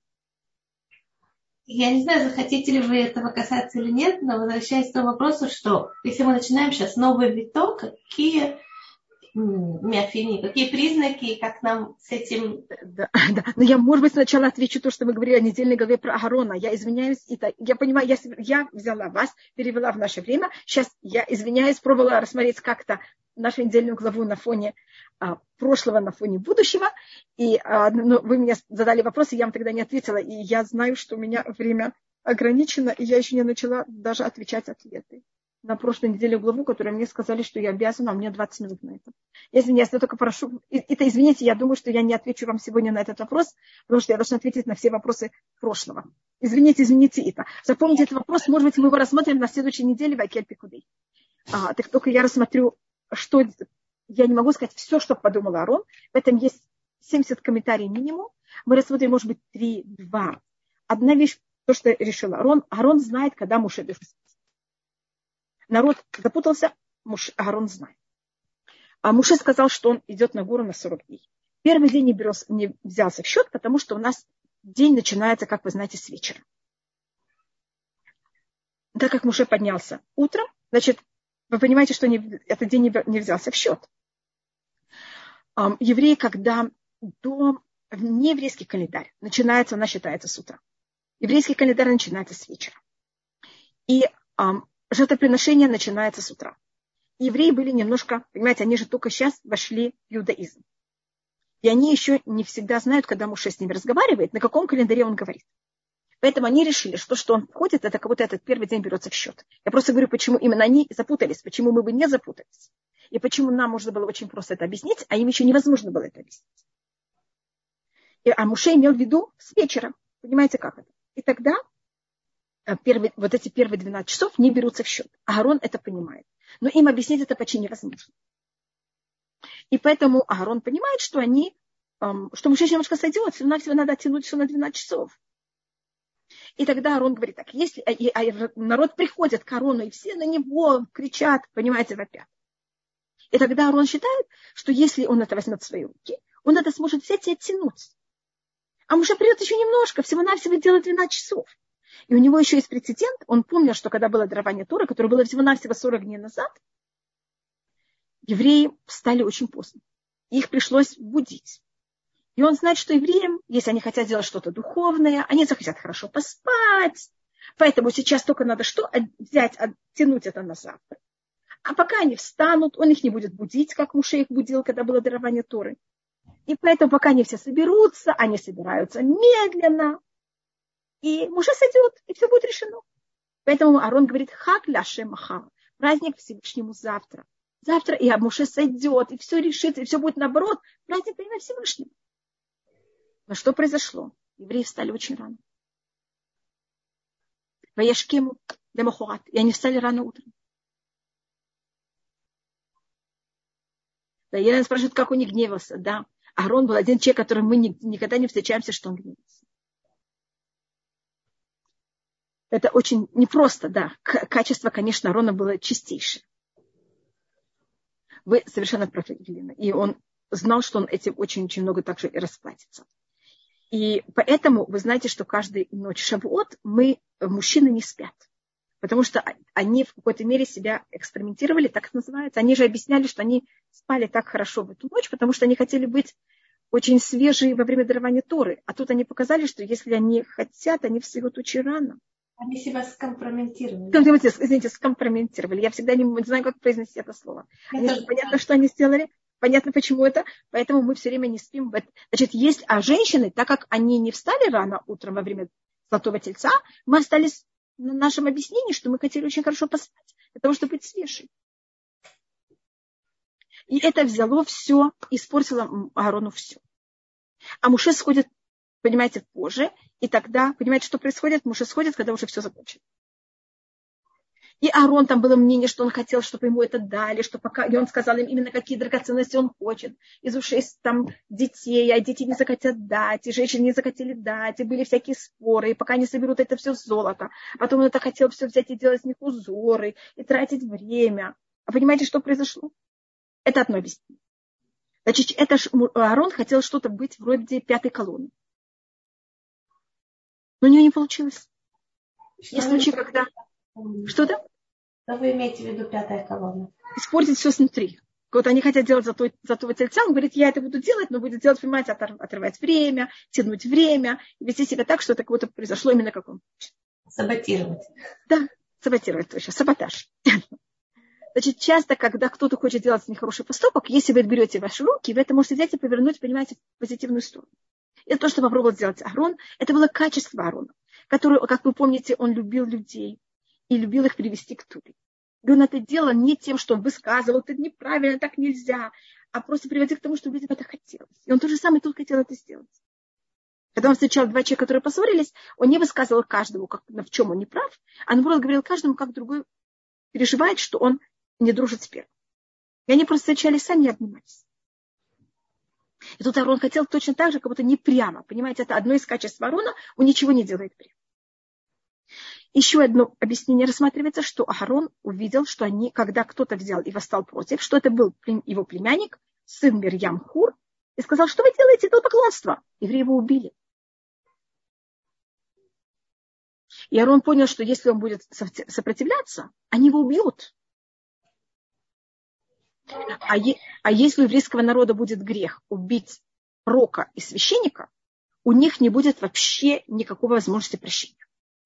Я не знаю, захотите ли вы этого касаться или нет, но возвращаясь к тому вопросу, что если мы начинаем сейчас новый виток, какие миофемии, какие признаки, как нам с этим... Да, да. Но я, может быть, сначала отвечу то, что мы говорили о недельной главе про Агарона. Я извиняюсь, это, я понимаю, я, я взяла вас, перевела в наше время. Сейчас я извиняюсь, пробовала рассмотреть как-то нашу недельную главу на фоне а, прошлого, на фоне будущего. И а, ну, вы мне задали вопрос, и я вам тогда не ответила. И я знаю, что у меня время ограничено, и я еще не начала даже отвечать ответы на прошлой неделе главу, которую мне сказали, что я обязана, а у меня 20 минут на это. Я извиняюсь, я только прошу, это извините, я думаю, что я не отвечу вам сегодня на этот вопрос, потому что я должна ответить на все вопросы прошлого. Извините, извините это. Запомните этот вопрос, может быть, мы его рассмотрим на следующей неделе в Акель Пикудей. А, так только я рассмотрю, что я не могу сказать все, что подумал Арон. В этом есть 70 комментариев минимум. Мы рассмотрим, может быть, 3-2. Одна вещь, то, что решил Арон. Арон знает, когда Муше дышит народ запутался, Муж, Аарон знает. А Муше сказал, что он идет на гору на 40 дней. Первый день не, берез, не взялся в счет, потому что у нас день начинается, как вы знаете, с вечера. Так как Муше поднялся утром, значит, вы понимаете, что не, этот день не, не взялся в счет. Um, евреи, когда до нееврейский календарь начинается, она считается с утра. Еврейский календарь начинается с вечера. И um, жертвоприношение начинается с утра. Евреи были немножко, понимаете, они же только сейчас вошли в иудаизм. И они еще не всегда знают, когда Муше с ними разговаривает, на каком календаре он говорит. Поэтому они решили, что что он входит, это как будто этот первый день берется в счет. Я просто говорю, почему именно они запутались, почему мы бы не запутались. И почему нам можно было очень просто это объяснить, а им еще невозможно было это объяснить. И, а Муше имел в виду с вечера. Понимаете, как это? И тогда Э, первые, вот эти первые 12 часов не берутся в счет. Аарон это понимает. Но им объяснить это почти невозможно. И поэтому Аарон понимает, что они, эм, что мужчина немножко сойдет, всего навсего надо оттянуть все на 12 часов. И тогда Аарон говорит так, если а, а народ приходит к Аарону, и все на него кричат, понимаете, вопят. И тогда Аарон считает, что если он это возьмет в свои руки, он это сможет взять и оттянуть. А муж придет еще немножко, всего-навсего делать 12 часов. И у него еще есть прецедент. Он помнил, что когда было дарование Тора, которое было всего-навсего 40 дней назад, евреи встали очень поздно. Их пришлось будить. И он знает, что евреям, если они хотят делать что-то духовное, они захотят хорошо поспать. Поэтому сейчас только надо что? Взять, оттянуть это на завтра. А пока они встанут, он их не будет будить, как Муше их будил, когда было дарование Торы. И поэтому, пока они все соберутся, они собираются медленно, и уже сойдет, и все будет решено. Поэтому Арон говорит, хак ляше махар, праздник Всевышнему завтра. Завтра и Муше сойдет, и все решится, и все будет наоборот. Праздник во имя Всевышнего. Но что произошло? Евреи встали очень рано. Ваяшкему демохуат. И они встали рано утром. Да, Елена спрашивает, как он не гневался. Да, Арон был один человек, которым мы никогда не встречаемся, что он гневался. Это очень непросто, да. Качество, конечно, Аарона было чистейшее. Вы совершенно правы, Елена. И он знал, что он этим очень-очень много также и расплатится. И поэтому вы знаете, что каждую ночь Шавуот мы, мужчины, не спят. Потому что они в какой-то мере себя экспериментировали, так это называется. Они же объясняли, что они спали так хорошо в эту ночь, потому что они хотели быть очень свежие во время дарования Торы. А тут они показали, что если они хотят, они встают очень рано. Они себя скомпрометировали. Извините, скомпрометировали. Я всегда не знаю, как произнести это слово. Они же, понятно, что они сделали. Понятно, почему это. Поэтому мы все время не спим. Значит, есть, а женщины, так как они не встали рано утром во время Золотого Тельца, мы остались на нашем объяснении, что мы хотели очень хорошо поспать, для того, чтобы быть свежей. И это взяло все, испортило Аарону все. А Муше сходит, понимаете, позже, и тогда, понимаете, что происходит? Муж сходит, когда уже все закончено. И Аарон, там было мнение, что он хотел, чтобы ему это дали, что пока, и он сказал им именно, какие драгоценности он хочет. Из ушей там детей, а дети не захотят дать, и женщины не захотели дать, и были всякие споры, и пока не соберут это все золото. Потом он это хотел все взять и делать с них узоры, и тратить время. А понимаете, что произошло? Это одно объяснение. Значит, это Аарон хотел что-то быть вроде пятой колонны. Но у него не получилось. Что Есть случаи, когда... Что-то? Что вы имеете в виду пятая колонна? Испортить все снутри. Вот они хотят делать зато, зато тельца, он говорит, я это буду делать, но будет делать, понимаете, отрывать время, тянуть время, вести себя так, что это как будто произошло именно как он. Саботировать. Да, саботировать точно, саботаж. Значит, часто, когда кто-то хочет делать нехороший поступок, если вы берете ваши руки, вы это можете взять и повернуть, понимаете, в позитивную сторону. Это то, что попробовал сделать Аарон. Это было качество Аарона, которое, как вы помните, он любил людей и любил их привести к Туре. И он это делал не тем, что он высказывал, это неправильно, так нельзя, а просто приводил к тому, что людям это хотелось. И он то же самое тут хотел это сделать. Когда он встречал два человека, которые поссорились, он не высказывал каждому, как, в чем он не прав, а наоборот говорил каждому, как другой переживает, что он не дружит с первым. И они просто встречались сами и обнимались. И тут Арон хотел точно так же, как будто не прямо. Понимаете, это одно из качеств Арона, он ничего не делает прямо. Еще одно объяснение рассматривается, что Аарон увидел, что они, когда кто-то взял и восстал против, что это был его племянник, сын Мирьям Хур, и сказал, что вы делаете поклонство? Евреи его убили. И Арон понял, что если он будет сопротивляться, они его убьют. А, е, а если у еврейского народа будет грех убить рока и священника, у них не будет вообще никакой возможности прощения.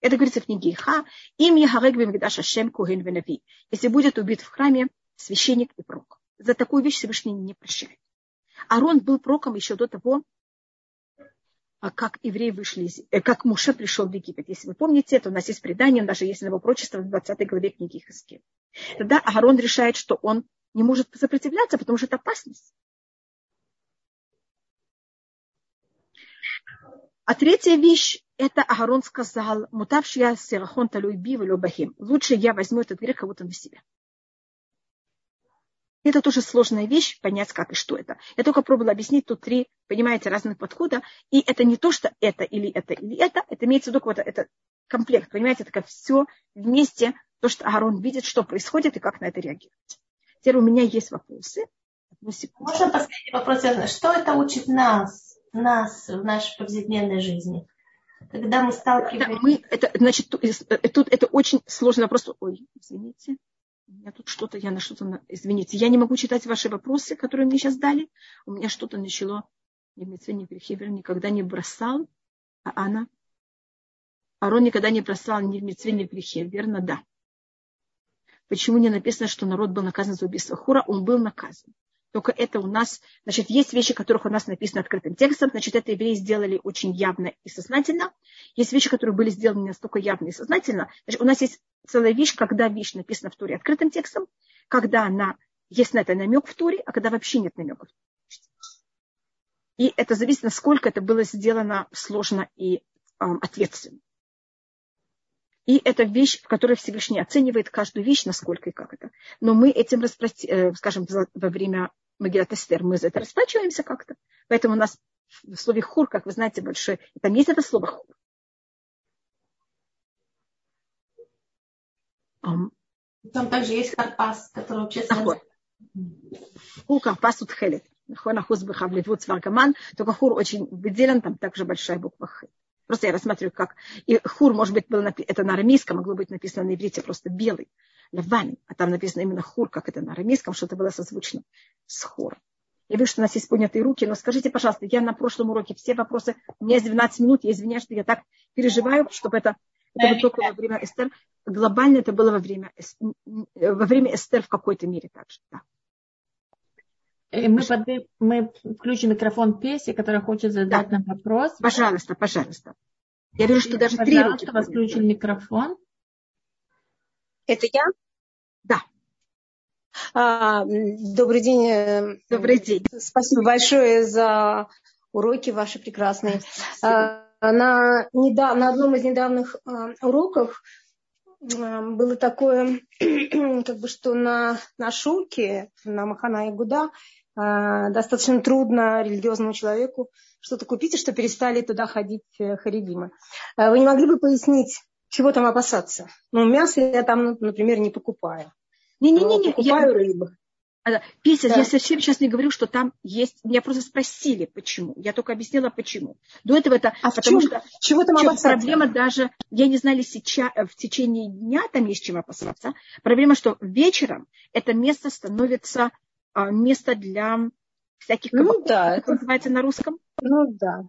Это говорится в книге Иха. Им Яхарек Бемгдаш Ашем Куген. Если будет убит в храме священник и пророк. За такую вещь Всевышний не прощает. Арон был пророком еще до того, а как евреи вышли, э, как Муше пришел в Египет. Если вы помните, это у нас есть предание, даже есть его прочество в 20 главе книги Хискель. Тогда Аарон решает, что он не может сопротивляться, потому что это опасность. А третья вещь, это Агарон сказал, мутавший я сирахон талуй би бахим. Лучше я возьму этот грех кого-то на себя. Это тоже сложная вещь, понять, как и что это. Я только пробовала объяснить тут три, понимаете, разных подхода. И это не то, что это или это или это. Это имеется в виду вот это комплект, понимаете, это как все вместе, то, что Аарон видит, что происходит и как на это реагировать. Теперь у меня есть вопросы. Можно последний вопрос? Что это учит нас, нас в нашей повседневной жизни? Когда мы сталкиваемся... Это, мы, это, значит, э, тут это очень сложный вопрос. Ой, извините. У меня тут что-то, я на что-то... Извините, я не могу читать ваши вопросы, которые мне сейчас дали. У меня что-то начало... Немецве Хевер никогда не бросал, а она... Арон никогда не бросал ни в Мецве, ни в грехе, верно? Да. Почему не написано, что народ был наказан за убийство Хура? Он был наказан. Только это у нас, значит, есть вещи, которых у нас написано открытым текстом, значит, это евреи сделали очень явно и сознательно. Есть вещи, которые были сделаны не настолько явно и сознательно. Значит, у нас есть целая вещь, когда вещь написана в Туре открытым текстом, когда она, есть на это намек в Туре, а когда вообще нет намеков. И это зависит, насколько это было сделано сложно и э, ответственно. И это вещь, в которой Всевышний оценивает каждую вещь, насколько и как это. Но мы этим, распрости, э, скажем, во время Магилат Эстер, мы за это расплачиваемся как-то. Поэтому у нас в слове хур, как вы знаете, больше, там есть это слово хур. Там также есть карпас, который вообще Хур карпас утхелет. Хонахуз бхавливут сваргаман. Только хур очень выделен, там также большая буква х. Просто я рассматриваю, как... И хур, может быть, было напи... это на арамейском, могло быть написано на иврите просто белый, лавами, а там написано именно хур, как это на арамейском, что-то было созвучно с хуром. Я вижу, что у нас есть поднятые руки, но скажите, пожалуйста, я на прошлом уроке все вопросы, у меня есть 12 минут, я извиняюсь, что я так переживаю, чтобы это, это было только во время Эстер. Глобально это было во время, во время Эстер в какой-то мере также. Да. Э, мы, под, мы включим микрофон Песи, которая хочет задать да. нам вопрос. Пожалуйста, пожалуйста. Я вижу, что даже три руки. вас включили микрофон. Это я? Да. А, добрый день. Э, добрый день. Спасибо большое за уроки ваши прекрасные. А, на, недав, на одном из недавних а, уроков а, было такое, как бы, что на, на Шуке, на Махана и Гуда, достаточно трудно религиозному человеку что-то купить, и что перестали туда ходить э, харидимы. А, вы не могли бы пояснить, чего там опасаться? Ну, мясо я там, например, не покупаю. Не-не-не, покупаю я... рыбу. Петя, да. я совсем сейчас не говорю, что там есть. Меня просто спросили, почему. Я только объяснила, почему. До этого это а потому чем, что чего там чем проблема даже, я не знали сейчас в течение дня там есть чем опасаться. Проблема, что вечером это место становится а, место для всяких кабаков, ну, да, это называется на русском. Ну да.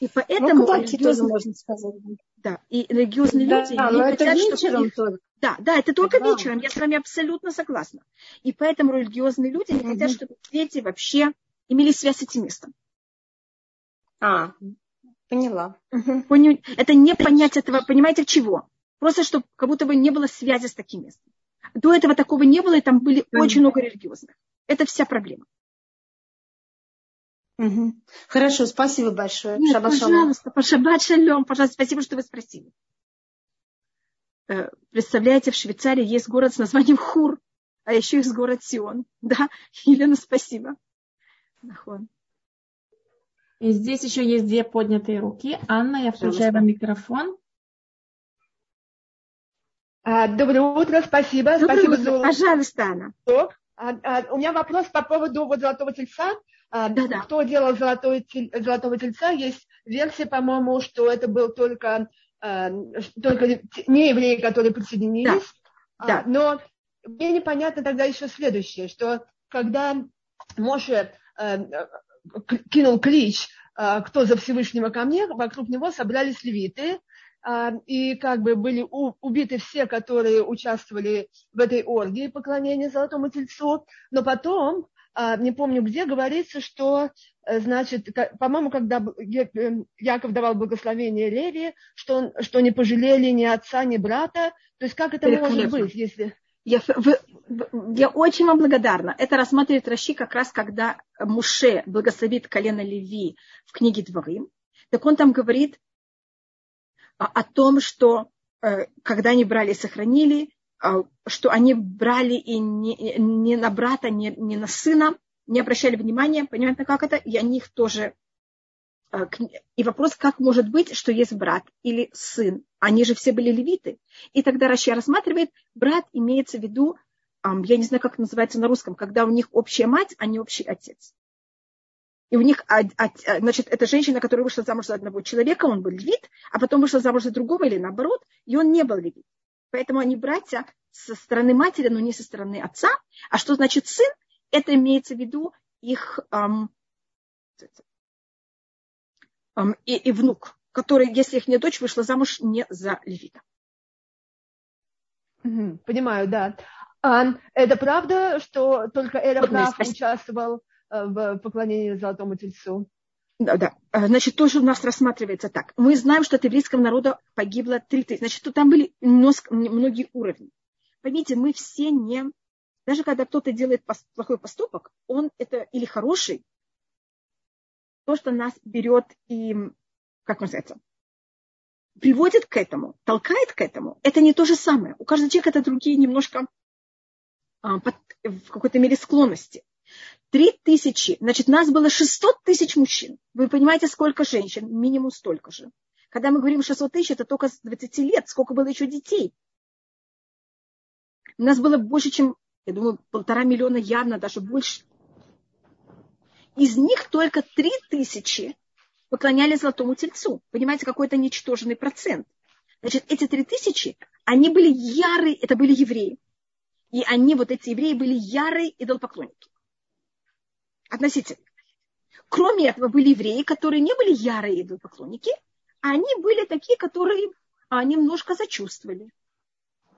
И ну, поэтому ну, религиозные, можно сказать. Да, и религиозные да, люди да, не но хотят, это вечером их... только. Да, да, это только да. вечером. Я с вами абсолютно согласна. И поэтому религиозные люди не хотят, чтобы дети вообще имели связь с этим местом. А, поняла. Это не понять этого, понимаете, чего? Просто, чтобы как будто бы не было связи с таким местом. До этого такого не было, и там были очень много религиозных. Это вся проблема. Угу. Хорошо, спасибо большое. Нет, шаббат пожалуйста, по шаббат шалом, пожалуйста, спасибо, что вы спросили. Э, представляете, в Швейцарии есть город с названием Хур, а еще есть город Сион. Да, Елена, спасибо. Нахон. И здесь еще есть две поднятые руки. Анна, я включаю вам микрофон. А, доброе утро, спасибо. Доброе спасибо утро. За... Пожалуйста, Анна. А, а, у меня вопрос по поводу вот золотого тельца. А, да, да. Кто делал золотой, золотого тельца? Есть версия, по-моему, что это был только, только не евреи, которые присоединились. Да. да. Но мне непонятно тогда еще следующее, что когда Моше кинул клич, кто за Всевышнего ко мне, вокруг него собрались левиты, и как бы были убиты все, которые участвовали в этой оргии поклонения Золотому Тельцу, но потом, а, не помню где, говорится, что, э, значит, по-моему, когда э, Яков давал благословение Левии, что, он, что не пожалели ни отца, ни брата, то есть как это может быть, если... Я, вы, я очень вам благодарна. Это рассматривает Раши как раз, когда Муше благословит колено Леви в книге Дворим. Так он там говорит, о том, что э, когда они брали и сохранили, а, что они брали и не, не на брата, не, не на сына, не обращали внимания, понимаете, как это, и они их тоже... Э, и вопрос, как может быть, что есть брат или сын? Они же все были левиты. И тогда Рашия рассматривает, брат имеется в виду, я не знаю, как называется на русском, когда у них общая мать, а не общий отец. И у них, значит, это женщина, которая вышла замуж за одного человека, он был левит, а потом вышла замуж за другого или наоборот, и он не был левит. Поэтому они братья со стороны матери, но не со стороны отца. А что значит сын? Это имеется в виду их эм, эм, и, и внук, который, если их не дочь, вышла замуж не за левита. Понимаю, да. А, это правда, что только Эрофнаф участвовал Э, в поклонении Золотому Тельцу. Да, да. Э, значит, тоже у нас рассматривается так. Мы знаем, что от еврейского народа погибло три тысячи. Значит, там были многие уровни. Поймите, мы все не... Даже когда кто-то делает плохой поступок, он это или хороший, то, что нас берет и, как называется, приводит к этому, толкает к этому, это не то же самое. У каждого человека это другие немножко а, под, в какой-то мере склонности. Три тысячи, значит, нас было 600 тысяч мужчин. Вы понимаете, сколько женщин? Минимум столько же. Когда мы говорим 600 тысяч, это только с 20 лет. Сколько было еще детей? У нас было больше, чем, я думаю, полтора миллиона явно, даже больше. Из них только три тысячи поклонялись золотому тельцу. Понимаете, какой-то ничтожный процент. Значит, эти три тысячи, они были ярые, это были евреи. И они, вот эти евреи, были ярые идолопоклонники. Относительно. Кроме этого, были евреи, которые не были ярые идолопоклонники, а они были такие, которые а, немножко сочувствовали.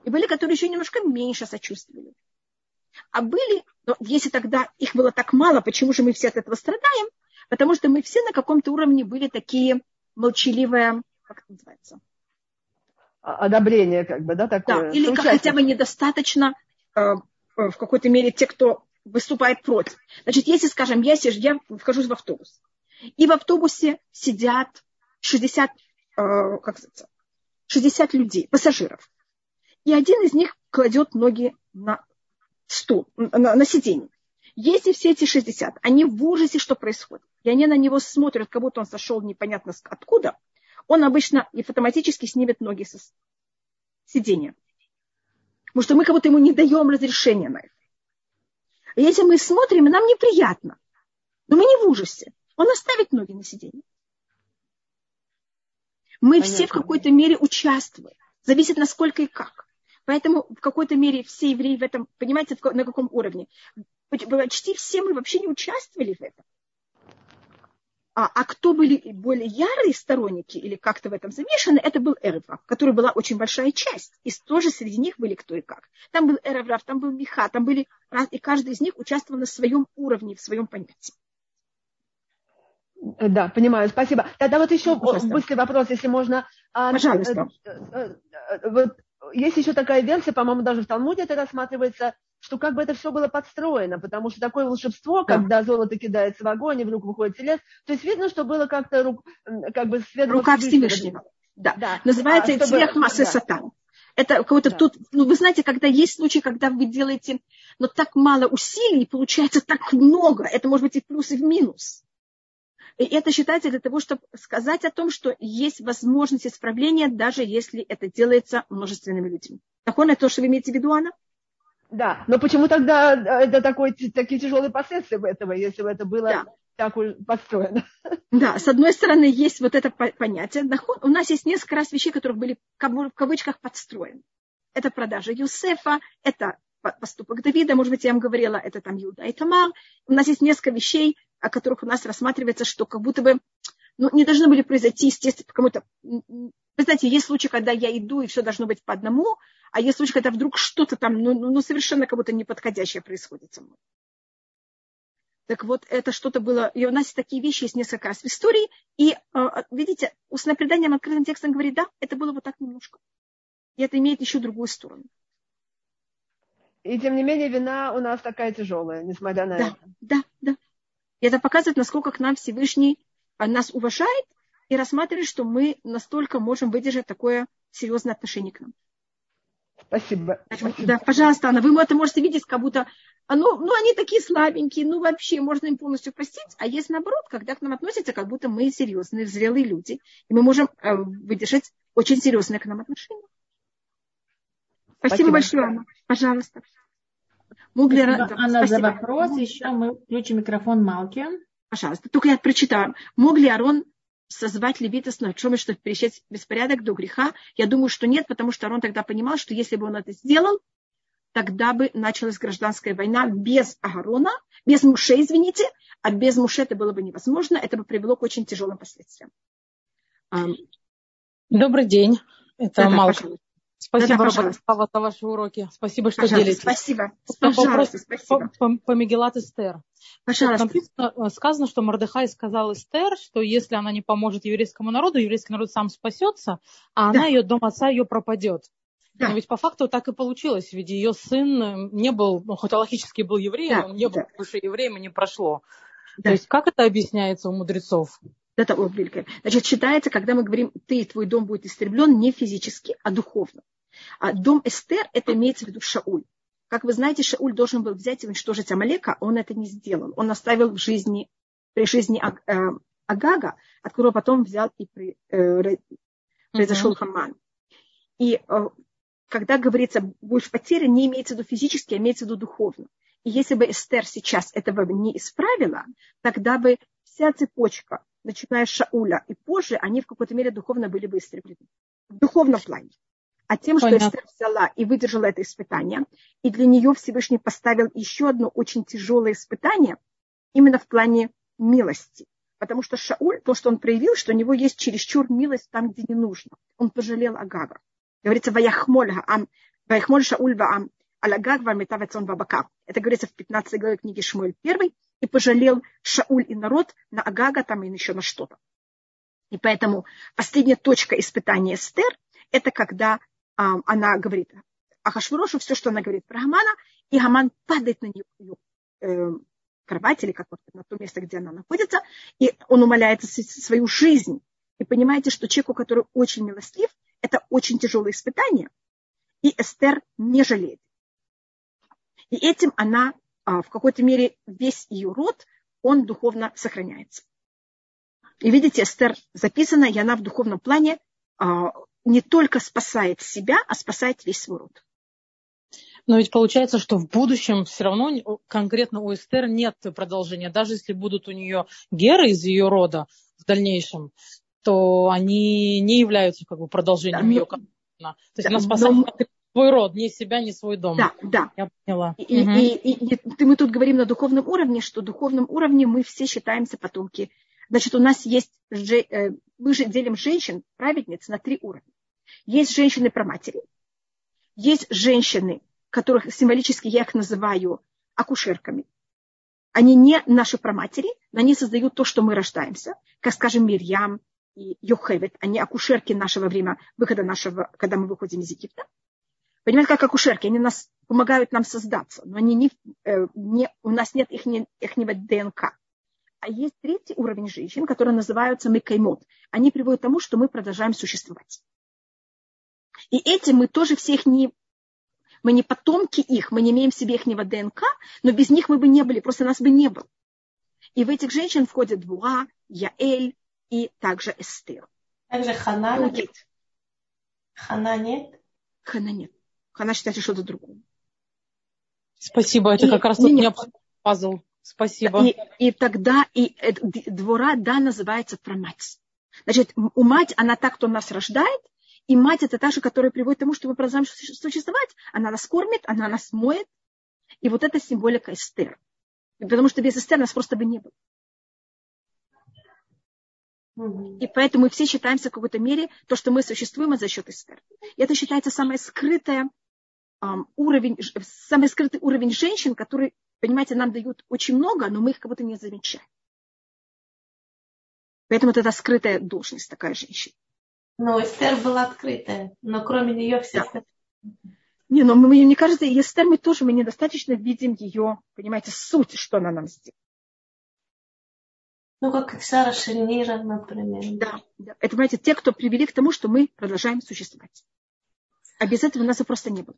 И были, которые еще немножко меньше сочувствовали. А были, но если тогда их было так мало, почему же мы все от этого страдаем? Потому что мы все на каком-то уровне были такие молчаливые, как это называется? Одобрение, как бы, да, такое? Да, или хотя бы недостаточно э, в какой-то мере те, кто выступает против. Значит, если, скажем, я, сижу, я вхожу в автобус, и в автобусе сидят 60, э, как сказать, 60 людей, пассажиров, и один из них кладет ноги на стул, на, на сиденье. Если все эти 60, они в ужасе, что происходит, и они на него смотрят, как будто он сошел непонятно откуда, он обычно автоматически снимет ноги со сиденья. Потому что мы как будто ему не даем разрешения на это. И если мы смотрим, нам неприятно. Но мы не в ужасе. Он оставит ноги на сиденье. Мы Понятно. все в какой-то мере участвуем. Зависит, насколько и как. Поэтому в какой-то мере все евреи в этом, понимаете, на каком уровне? Почти все мы вообще не участвовали в этом. А, а кто были более ярые сторонники или как-то в этом замешаны, это был Эреврав, который была очень большая часть. И тоже среди них были кто и как. Там был Эреврав, там был Миха, там были и каждый из них участвовал на своем уровне, в своем понятии. Да, понимаю, спасибо. Тогда вот еще Пожалуйста. быстрый вопрос, если можно. А, Пожалуйста. Э, э, э, вот есть еще такая версия, по-моему, даже в Талмуде это рассматривается, что как бы это все было подстроено, потому что такое волшебство, да. когда золото кидается в огонь, и вдруг выходит телес, то есть видно, что было как-то рук, как бы Рука Всевышнего. Да. да. Называется а, цвех массы да. сатан. Это какой-то да. тут, ну, вы знаете, когда есть случаи, когда вы делаете, но так мало усилий, получается так много. Это может быть и в плюс, и в минус. И это считается для того, чтобы сказать о том, что есть возможность исправления, даже если это делается множественными людьми. Такое то, что вы имеете в виду, Анна? Да, но почему тогда э, это такой, такие тяжелые последствия этого, если бы это было да. так построено? Да, с одной стороны, есть вот это понятие. У нас есть несколько раз вещей, которые были в кавычках подстроены. Это продажа Юсефа, это поступок Давида, может быть, я вам говорила, это там Юда и Тамар. У нас есть несколько вещей, о которых у нас рассматривается, что как будто бы ну, не должны были произойти, естественно, кому-то... Вы знаете, есть случаи, когда я иду, и все должно быть по одному, а есть случаи, когда вдруг что-то там, ну, ну, ну совершенно как будто неподходящее происходит со мной. Так вот, это что-то было... И у нас такие вещи есть несколько раз в истории. И, а, видите, устное преданием открытым текстом говорит, да, это было вот так немножко. И это имеет еще другую сторону. И тем не менее, вина у нас такая тяжелая, несмотря на да, это. Да, да. И это показывает, насколько к нам Всевышний а, нас уважает и рассматривает, что мы настолько можем выдержать такое серьезное отношение к нам. Спасибо. Да, пожалуйста, Анна, вы это можете видеть, как будто а, ну, ну, они такие слабенькие, ну, вообще, можно им полностью простить. А есть наоборот, когда к нам относятся, как будто мы серьезные, зрелые люди, и мы можем э, выдержать очень серьезное к нам отношение. Спасибо, Спасибо. большое, Анна. Пожалуйста. Мугли... Спасибо, Анна, за вопрос. Еще мы включим микрофон Малки. Пожалуйста, только я прочитаю. Мог ли Арон созвать левита с Ночом, чтобы пересечь беспорядок до греха? Я думаю, что нет, потому что Арон тогда понимал, что если бы он это сделал, тогда бы началась гражданская война без Агарона, без Муше, извините, а без Муше это было бы невозможно, это бы привело к очень тяжелым последствиям. Добрый день, это да, Малка. Да, Спасибо, да, да, за ваши уроки. Спасибо, что пожалуйста, делитесь. Спасибо. Пожалуйста, спасибо. По, по, по Мегелат Эстер. Пожалуйста. Написано, э, сказано, что Мордыхай сказал Эстер, что если она не поможет еврейскому народу, еврейский народ сам спасется, а да. она, ее дом отца, ее пропадет. Да. Но ведь по факту так и получилось, ведь ее сын э, не был, ну, хоть логически был евреем, да. он не был да. выше евреем и не прошло. Да. То есть как это объясняется у мудрецов? Это великое. Значит, считается, когда мы говорим, ты и твой дом будет истреблен не физически, а духовно. А дом Эстер, это имеется в виду Шауль. Как вы знаете, Шауль должен был взять и уничтожить Амалека, он это не сделал. Он оставил в жизни, при жизни э, Агага, от которого потом взял и при, э, произошел uh-huh. Хаман. И э, когда говорится, будешь потерян, не имеется в виду физически, а имеется в виду духовно. И если бы Эстер сейчас этого не исправила, тогда бы вся цепочка, начиная с Шауля и позже, они в какой-то мере духовно были бы истреблены. В духовном плане. А тем, что Понятно. Эстер взяла и выдержала это испытание, и для нее Всевышний поставил еще одно очень тяжелое испытание, именно в плане милости. Потому что Шауль, то, что он проявил, что у него есть чересчур милость там, где не нужно. Он пожалел Агага. Говорится, ваяхмоль ам, ваяхмоль Шауль ваам, алагаг ваметавецон вабака. Это говорится в 15 главе книги Шмуэль 1. И пожалел Шауль и народ на Агага там и еще на что-то. И поэтому последняя точка испытания Эстер – это когда она говорит Ахашвирошу все, что она говорит про Хамана, и Хаман падает на нее, ее э, кровать или как вот на то место, где она находится, и он умоляет свою жизнь. И понимаете, что человеку, который очень милостлив, это очень тяжелое испытание, и Эстер не жалеет. И этим она, а, в какой-то мере, весь ее род, он духовно сохраняется. И видите, Эстер записана, и она в духовном плане а, не только спасает себя, а спасает весь свой род. Но ведь получается, что в будущем все равно конкретно у Эстер нет продолжения. Даже если будут у нее геры из ее рода в дальнейшем, то они не являются как бы продолжением да, ее канона. То есть да, она спасает но... свой род, не себя, не свой дом. Да, да. Я поняла. И, угу. и, и, и мы тут говорим на духовном уровне, что духовном уровне мы все считаемся потомки. Значит, у нас есть, э, мы же делим женщин, праведниц, на три уровня. Есть женщины про матери, есть женщины которых символически я их называю акушерками. Они не наши праматери, но они создают то, что мы рождаемся. Как, скажем, Мирьям и Йохевет. Они акушерки нашего время выхода нашего, когда мы выходим из Египта. Понимаете, как акушерки, они нас помогают нам создаться, но они не, э, не, у нас нет их, их ДНК. А есть третий уровень женщин, которые называются мекаймот. Они приводят к тому, что мы продолжаем существовать. И этим мы тоже всех не мы не потомки их, мы не имеем в себе их ДНК, но без них мы бы не были, просто нас бы не было. И в этих женщин входят Буа, Яэль и также Эстер. Также Хана нет. Хана нет? Хана нет. Хана считается что-то другое. Спасибо, это и, как раз тут не, пазл. Спасибо. И, и тогда и двора, да, называется про мать. Значит, у мать, она так, кто нас рождает, и мать это та же, которая приводит к тому, что мы продолжаем существовать. Она нас кормит, она нас моет. И вот это символика Эстер. Потому что без Эстер нас просто бы не было. И поэтому мы все считаемся в какой-то мере то, что мы существуем за счет Эстер. И это считается самый скрытый um, уровень, самый скрытый уровень женщин, который, понимаете, нам дают очень много, но мы их как будто не замечаем. Поэтому это скрытая должность такая женщина. Но Эстер была открытая, но кроме нее все да. Не, но мне, мне кажется, и Эстер мы тоже мы недостаточно видим ее, понимаете, суть, что она нам сделала. Ну, как Сара Шельнира, например. Да, да. Это, понимаете, те, кто привели к тому, что мы продолжаем существовать. А без этого у нас и просто не было.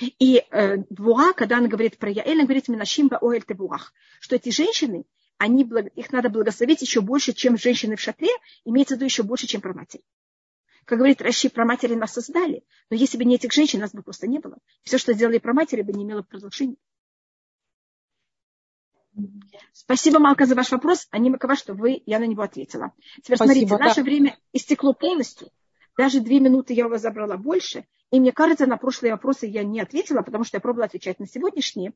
И э, Буа, когда она говорит про Яэль, она говорит Минашим Баоэль Тебуах, что эти женщины, они, их надо благословить еще больше, чем женщины в шатре, имеется в виду еще больше, чем про матери. Как говорит Раши, про матери нас создали, но если бы не этих женщин, нас бы просто не было. Все, что сделали про матери, бы не имело продолжения. Спасибо, Малка, за ваш вопрос. А не макова, что вы, я на него ответила. Теперь Спасибо, смотрите, да. наше время истекло полностью. Даже две минуты я у вас забрала больше. И мне кажется, на прошлые вопросы я не ответила, потому что я пробовала отвечать на сегодняшние.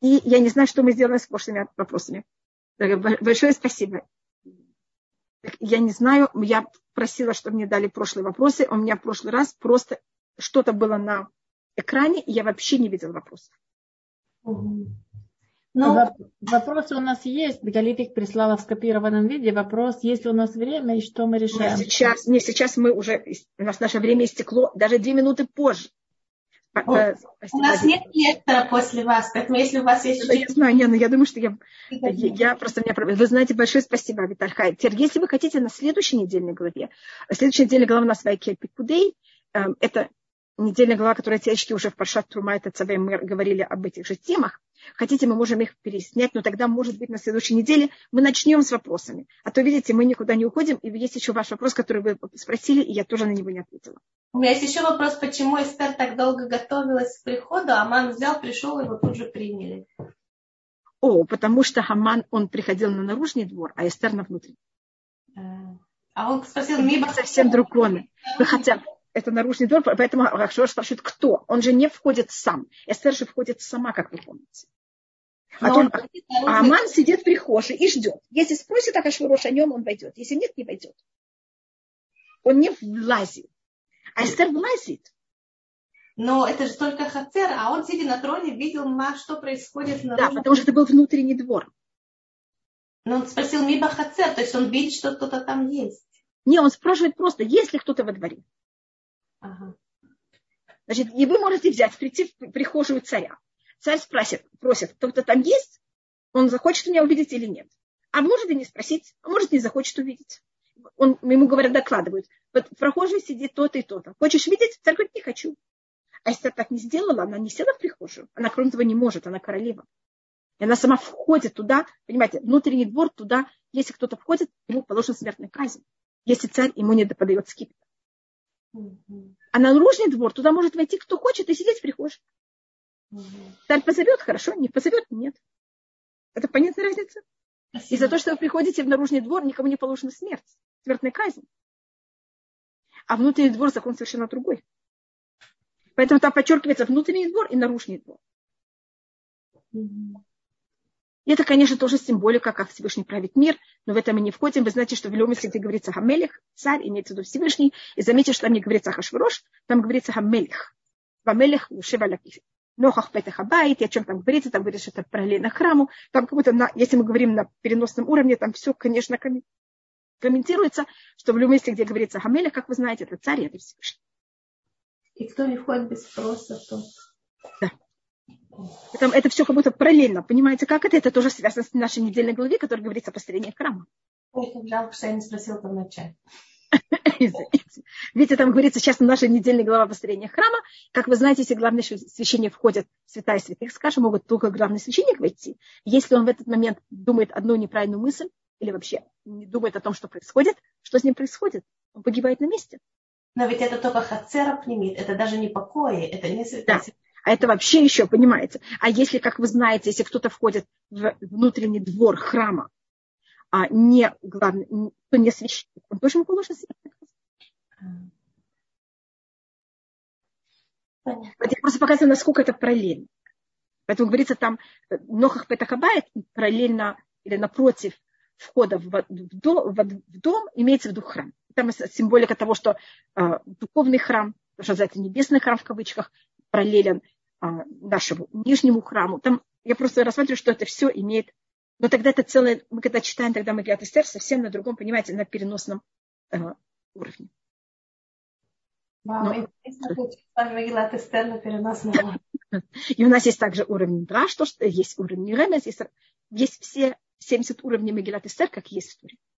И я не знаю, что мы сделали с прошлыми вопросами. Большое спасибо. Я не знаю, я просила, чтобы мне дали прошлые вопросы. У меня в прошлый раз просто что-то было на экране, и я вообще не видела вопросов. Ну, вопросы у нас есть. Галит их прислала в скопированном виде. Вопрос, есть ли у нас время и что мы решаем? Нет, сейчас, не, сейчас мы уже, у нас наше время истекло даже две минуты позже. О, у нас нет лектора после вас, поэтому если у вас есть... Я знаю, не, но я думаю, что я, я, я просто... Меня, вы знаете, большое спасибо, Виталь Теперь, если вы хотите на следующей недельной главе, следующая недельная глава у нас Вайкель Пикудей, эм, это недельная глава, которая течки уже в Паршат Трума, это ЦВ, мы говорили об этих же темах. Хотите, мы можем их переснять, но тогда, может быть, на следующей неделе мы начнем с вопросами. А то, видите, мы никуда не уходим, и есть еще ваш вопрос, который вы спросили, и я тоже на него не ответила. У меня есть еще вопрос, почему Эстер так долго готовилась к приходу, а Аман взял, пришел, и его тут же приняли. О, потому что Хаман, он приходил на наружный двор, а Эстер на внутренний. А он спросил, Миба... Совсем другое. Вы хотя это наружный двор, поэтому Ахшврош спрашивает, кто? Он же не входит сам. Эстер же входит сама, как вы помните. А, то, а Аман сидит в прихожей и ждет. Если спросит Ахашвирош о нем, он войдет. Если нет, не войдет. Он не влазит. А Эстер влазит. Но это же только Хацер, а он, сидя на троне, видел, что происходит на Да, потому что это был внутренний двор. Но он спросил Миба Хацер, то есть он видит, что кто-то там есть. Не, он спрашивает просто, есть ли кто-то во дворе. Ага. Значит, и вы можете взять, прийти в прихожую царя. Царь спросит, просит, кто-то там есть? Он захочет меня увидеть или нет? А может и не спросить, а может не захочет увидеть. Он, ему говорят, докладывают. Вот в прихожей сидит то-то и то-то. Хочешь видеть? Царь говорит, не хочу. А если так не сделала, она не села в прихожую. Она, кроме того, не может, она королева. И она сама входит туда, понимаете, внутренний двор туда, если кто-то входит, ему положена смертная казнь. Если царь ему не подает скипетр. А на наружный двор туда может войти кто хочет и сидеть в прихожей. Царь позовет, хорошо, не позовет, нет. Это понятная разница? Спасибо. И за то, что вы приходите в наружный двор, никому не положена смерть, смертная казнь. А внутренний двор закон совершенно другой. Поэтому там подчеркивается внутренний двор и наружный двор. И это, конечно, тоже символика, как Всевышний правит мир, но в это мы не входим. Вы знаете, что в Леомисе, где говорится Хамелих, царь, имеется в виду Всевышний, и заметьте, что там не говорится Хашврош, там говорится Хамелих. Вамелих Шевалякифи. Нохах Петах Абайт, и о чем там говорится, там говорится, что это параллельно храму. Там как будто, на, если мы говорим на переносном уровне, там все, конечно, комментируется, что в любом месте, где говорится Хамелих, как вы знаете, это царь, это Всевышний. И кто не входит без спроса, то... Да. Это, это все как будто параллельно. Понимаете, как это? Это тоже связано с нашей недельной главе, которая говорится о построении храма. Жалко, что я не спросила там. Видите, там говорится сейчас на нашей недельной глава построения храма. Как вы знаете, если главный священник входит в святая святых, скажем, могут только главный священник войти. Если он в этот момент думает одну неправильную мысль или вообще не думает о том, что происходит, что с ним происходит? Он погибает на месте. Но ведь это только хацера пнемит, это даже не покои, это не святая да. А это вообще еще, понимаете. А если, как вы знаете, если кто-то входит в внутренний двор храма, а не главный, то не священник, он тоже ему положен Понятно. Вот я просто показываю, насколько это параллельно. Поэтому говорится там, э, Нохах Петахабайт параллельно или напротив входа в, в, дом, в дом имеется в виду храм. Там символика того, что э, духовный храм, что называется небесный храм в кавычках, параллелен нашему нижнему храму. Там я просто рассматриваю, что это все имеет. Но тогда это целое, мы когда читаем тогда Магиат Эстер, совсем на другом, понимаете, на переносном э, уровне. Вау, И у нас есть также уровень Драш, то, что есть уровень Ремес, есть, есть все 70 уровней Магилат Эстер, как есть в Туре.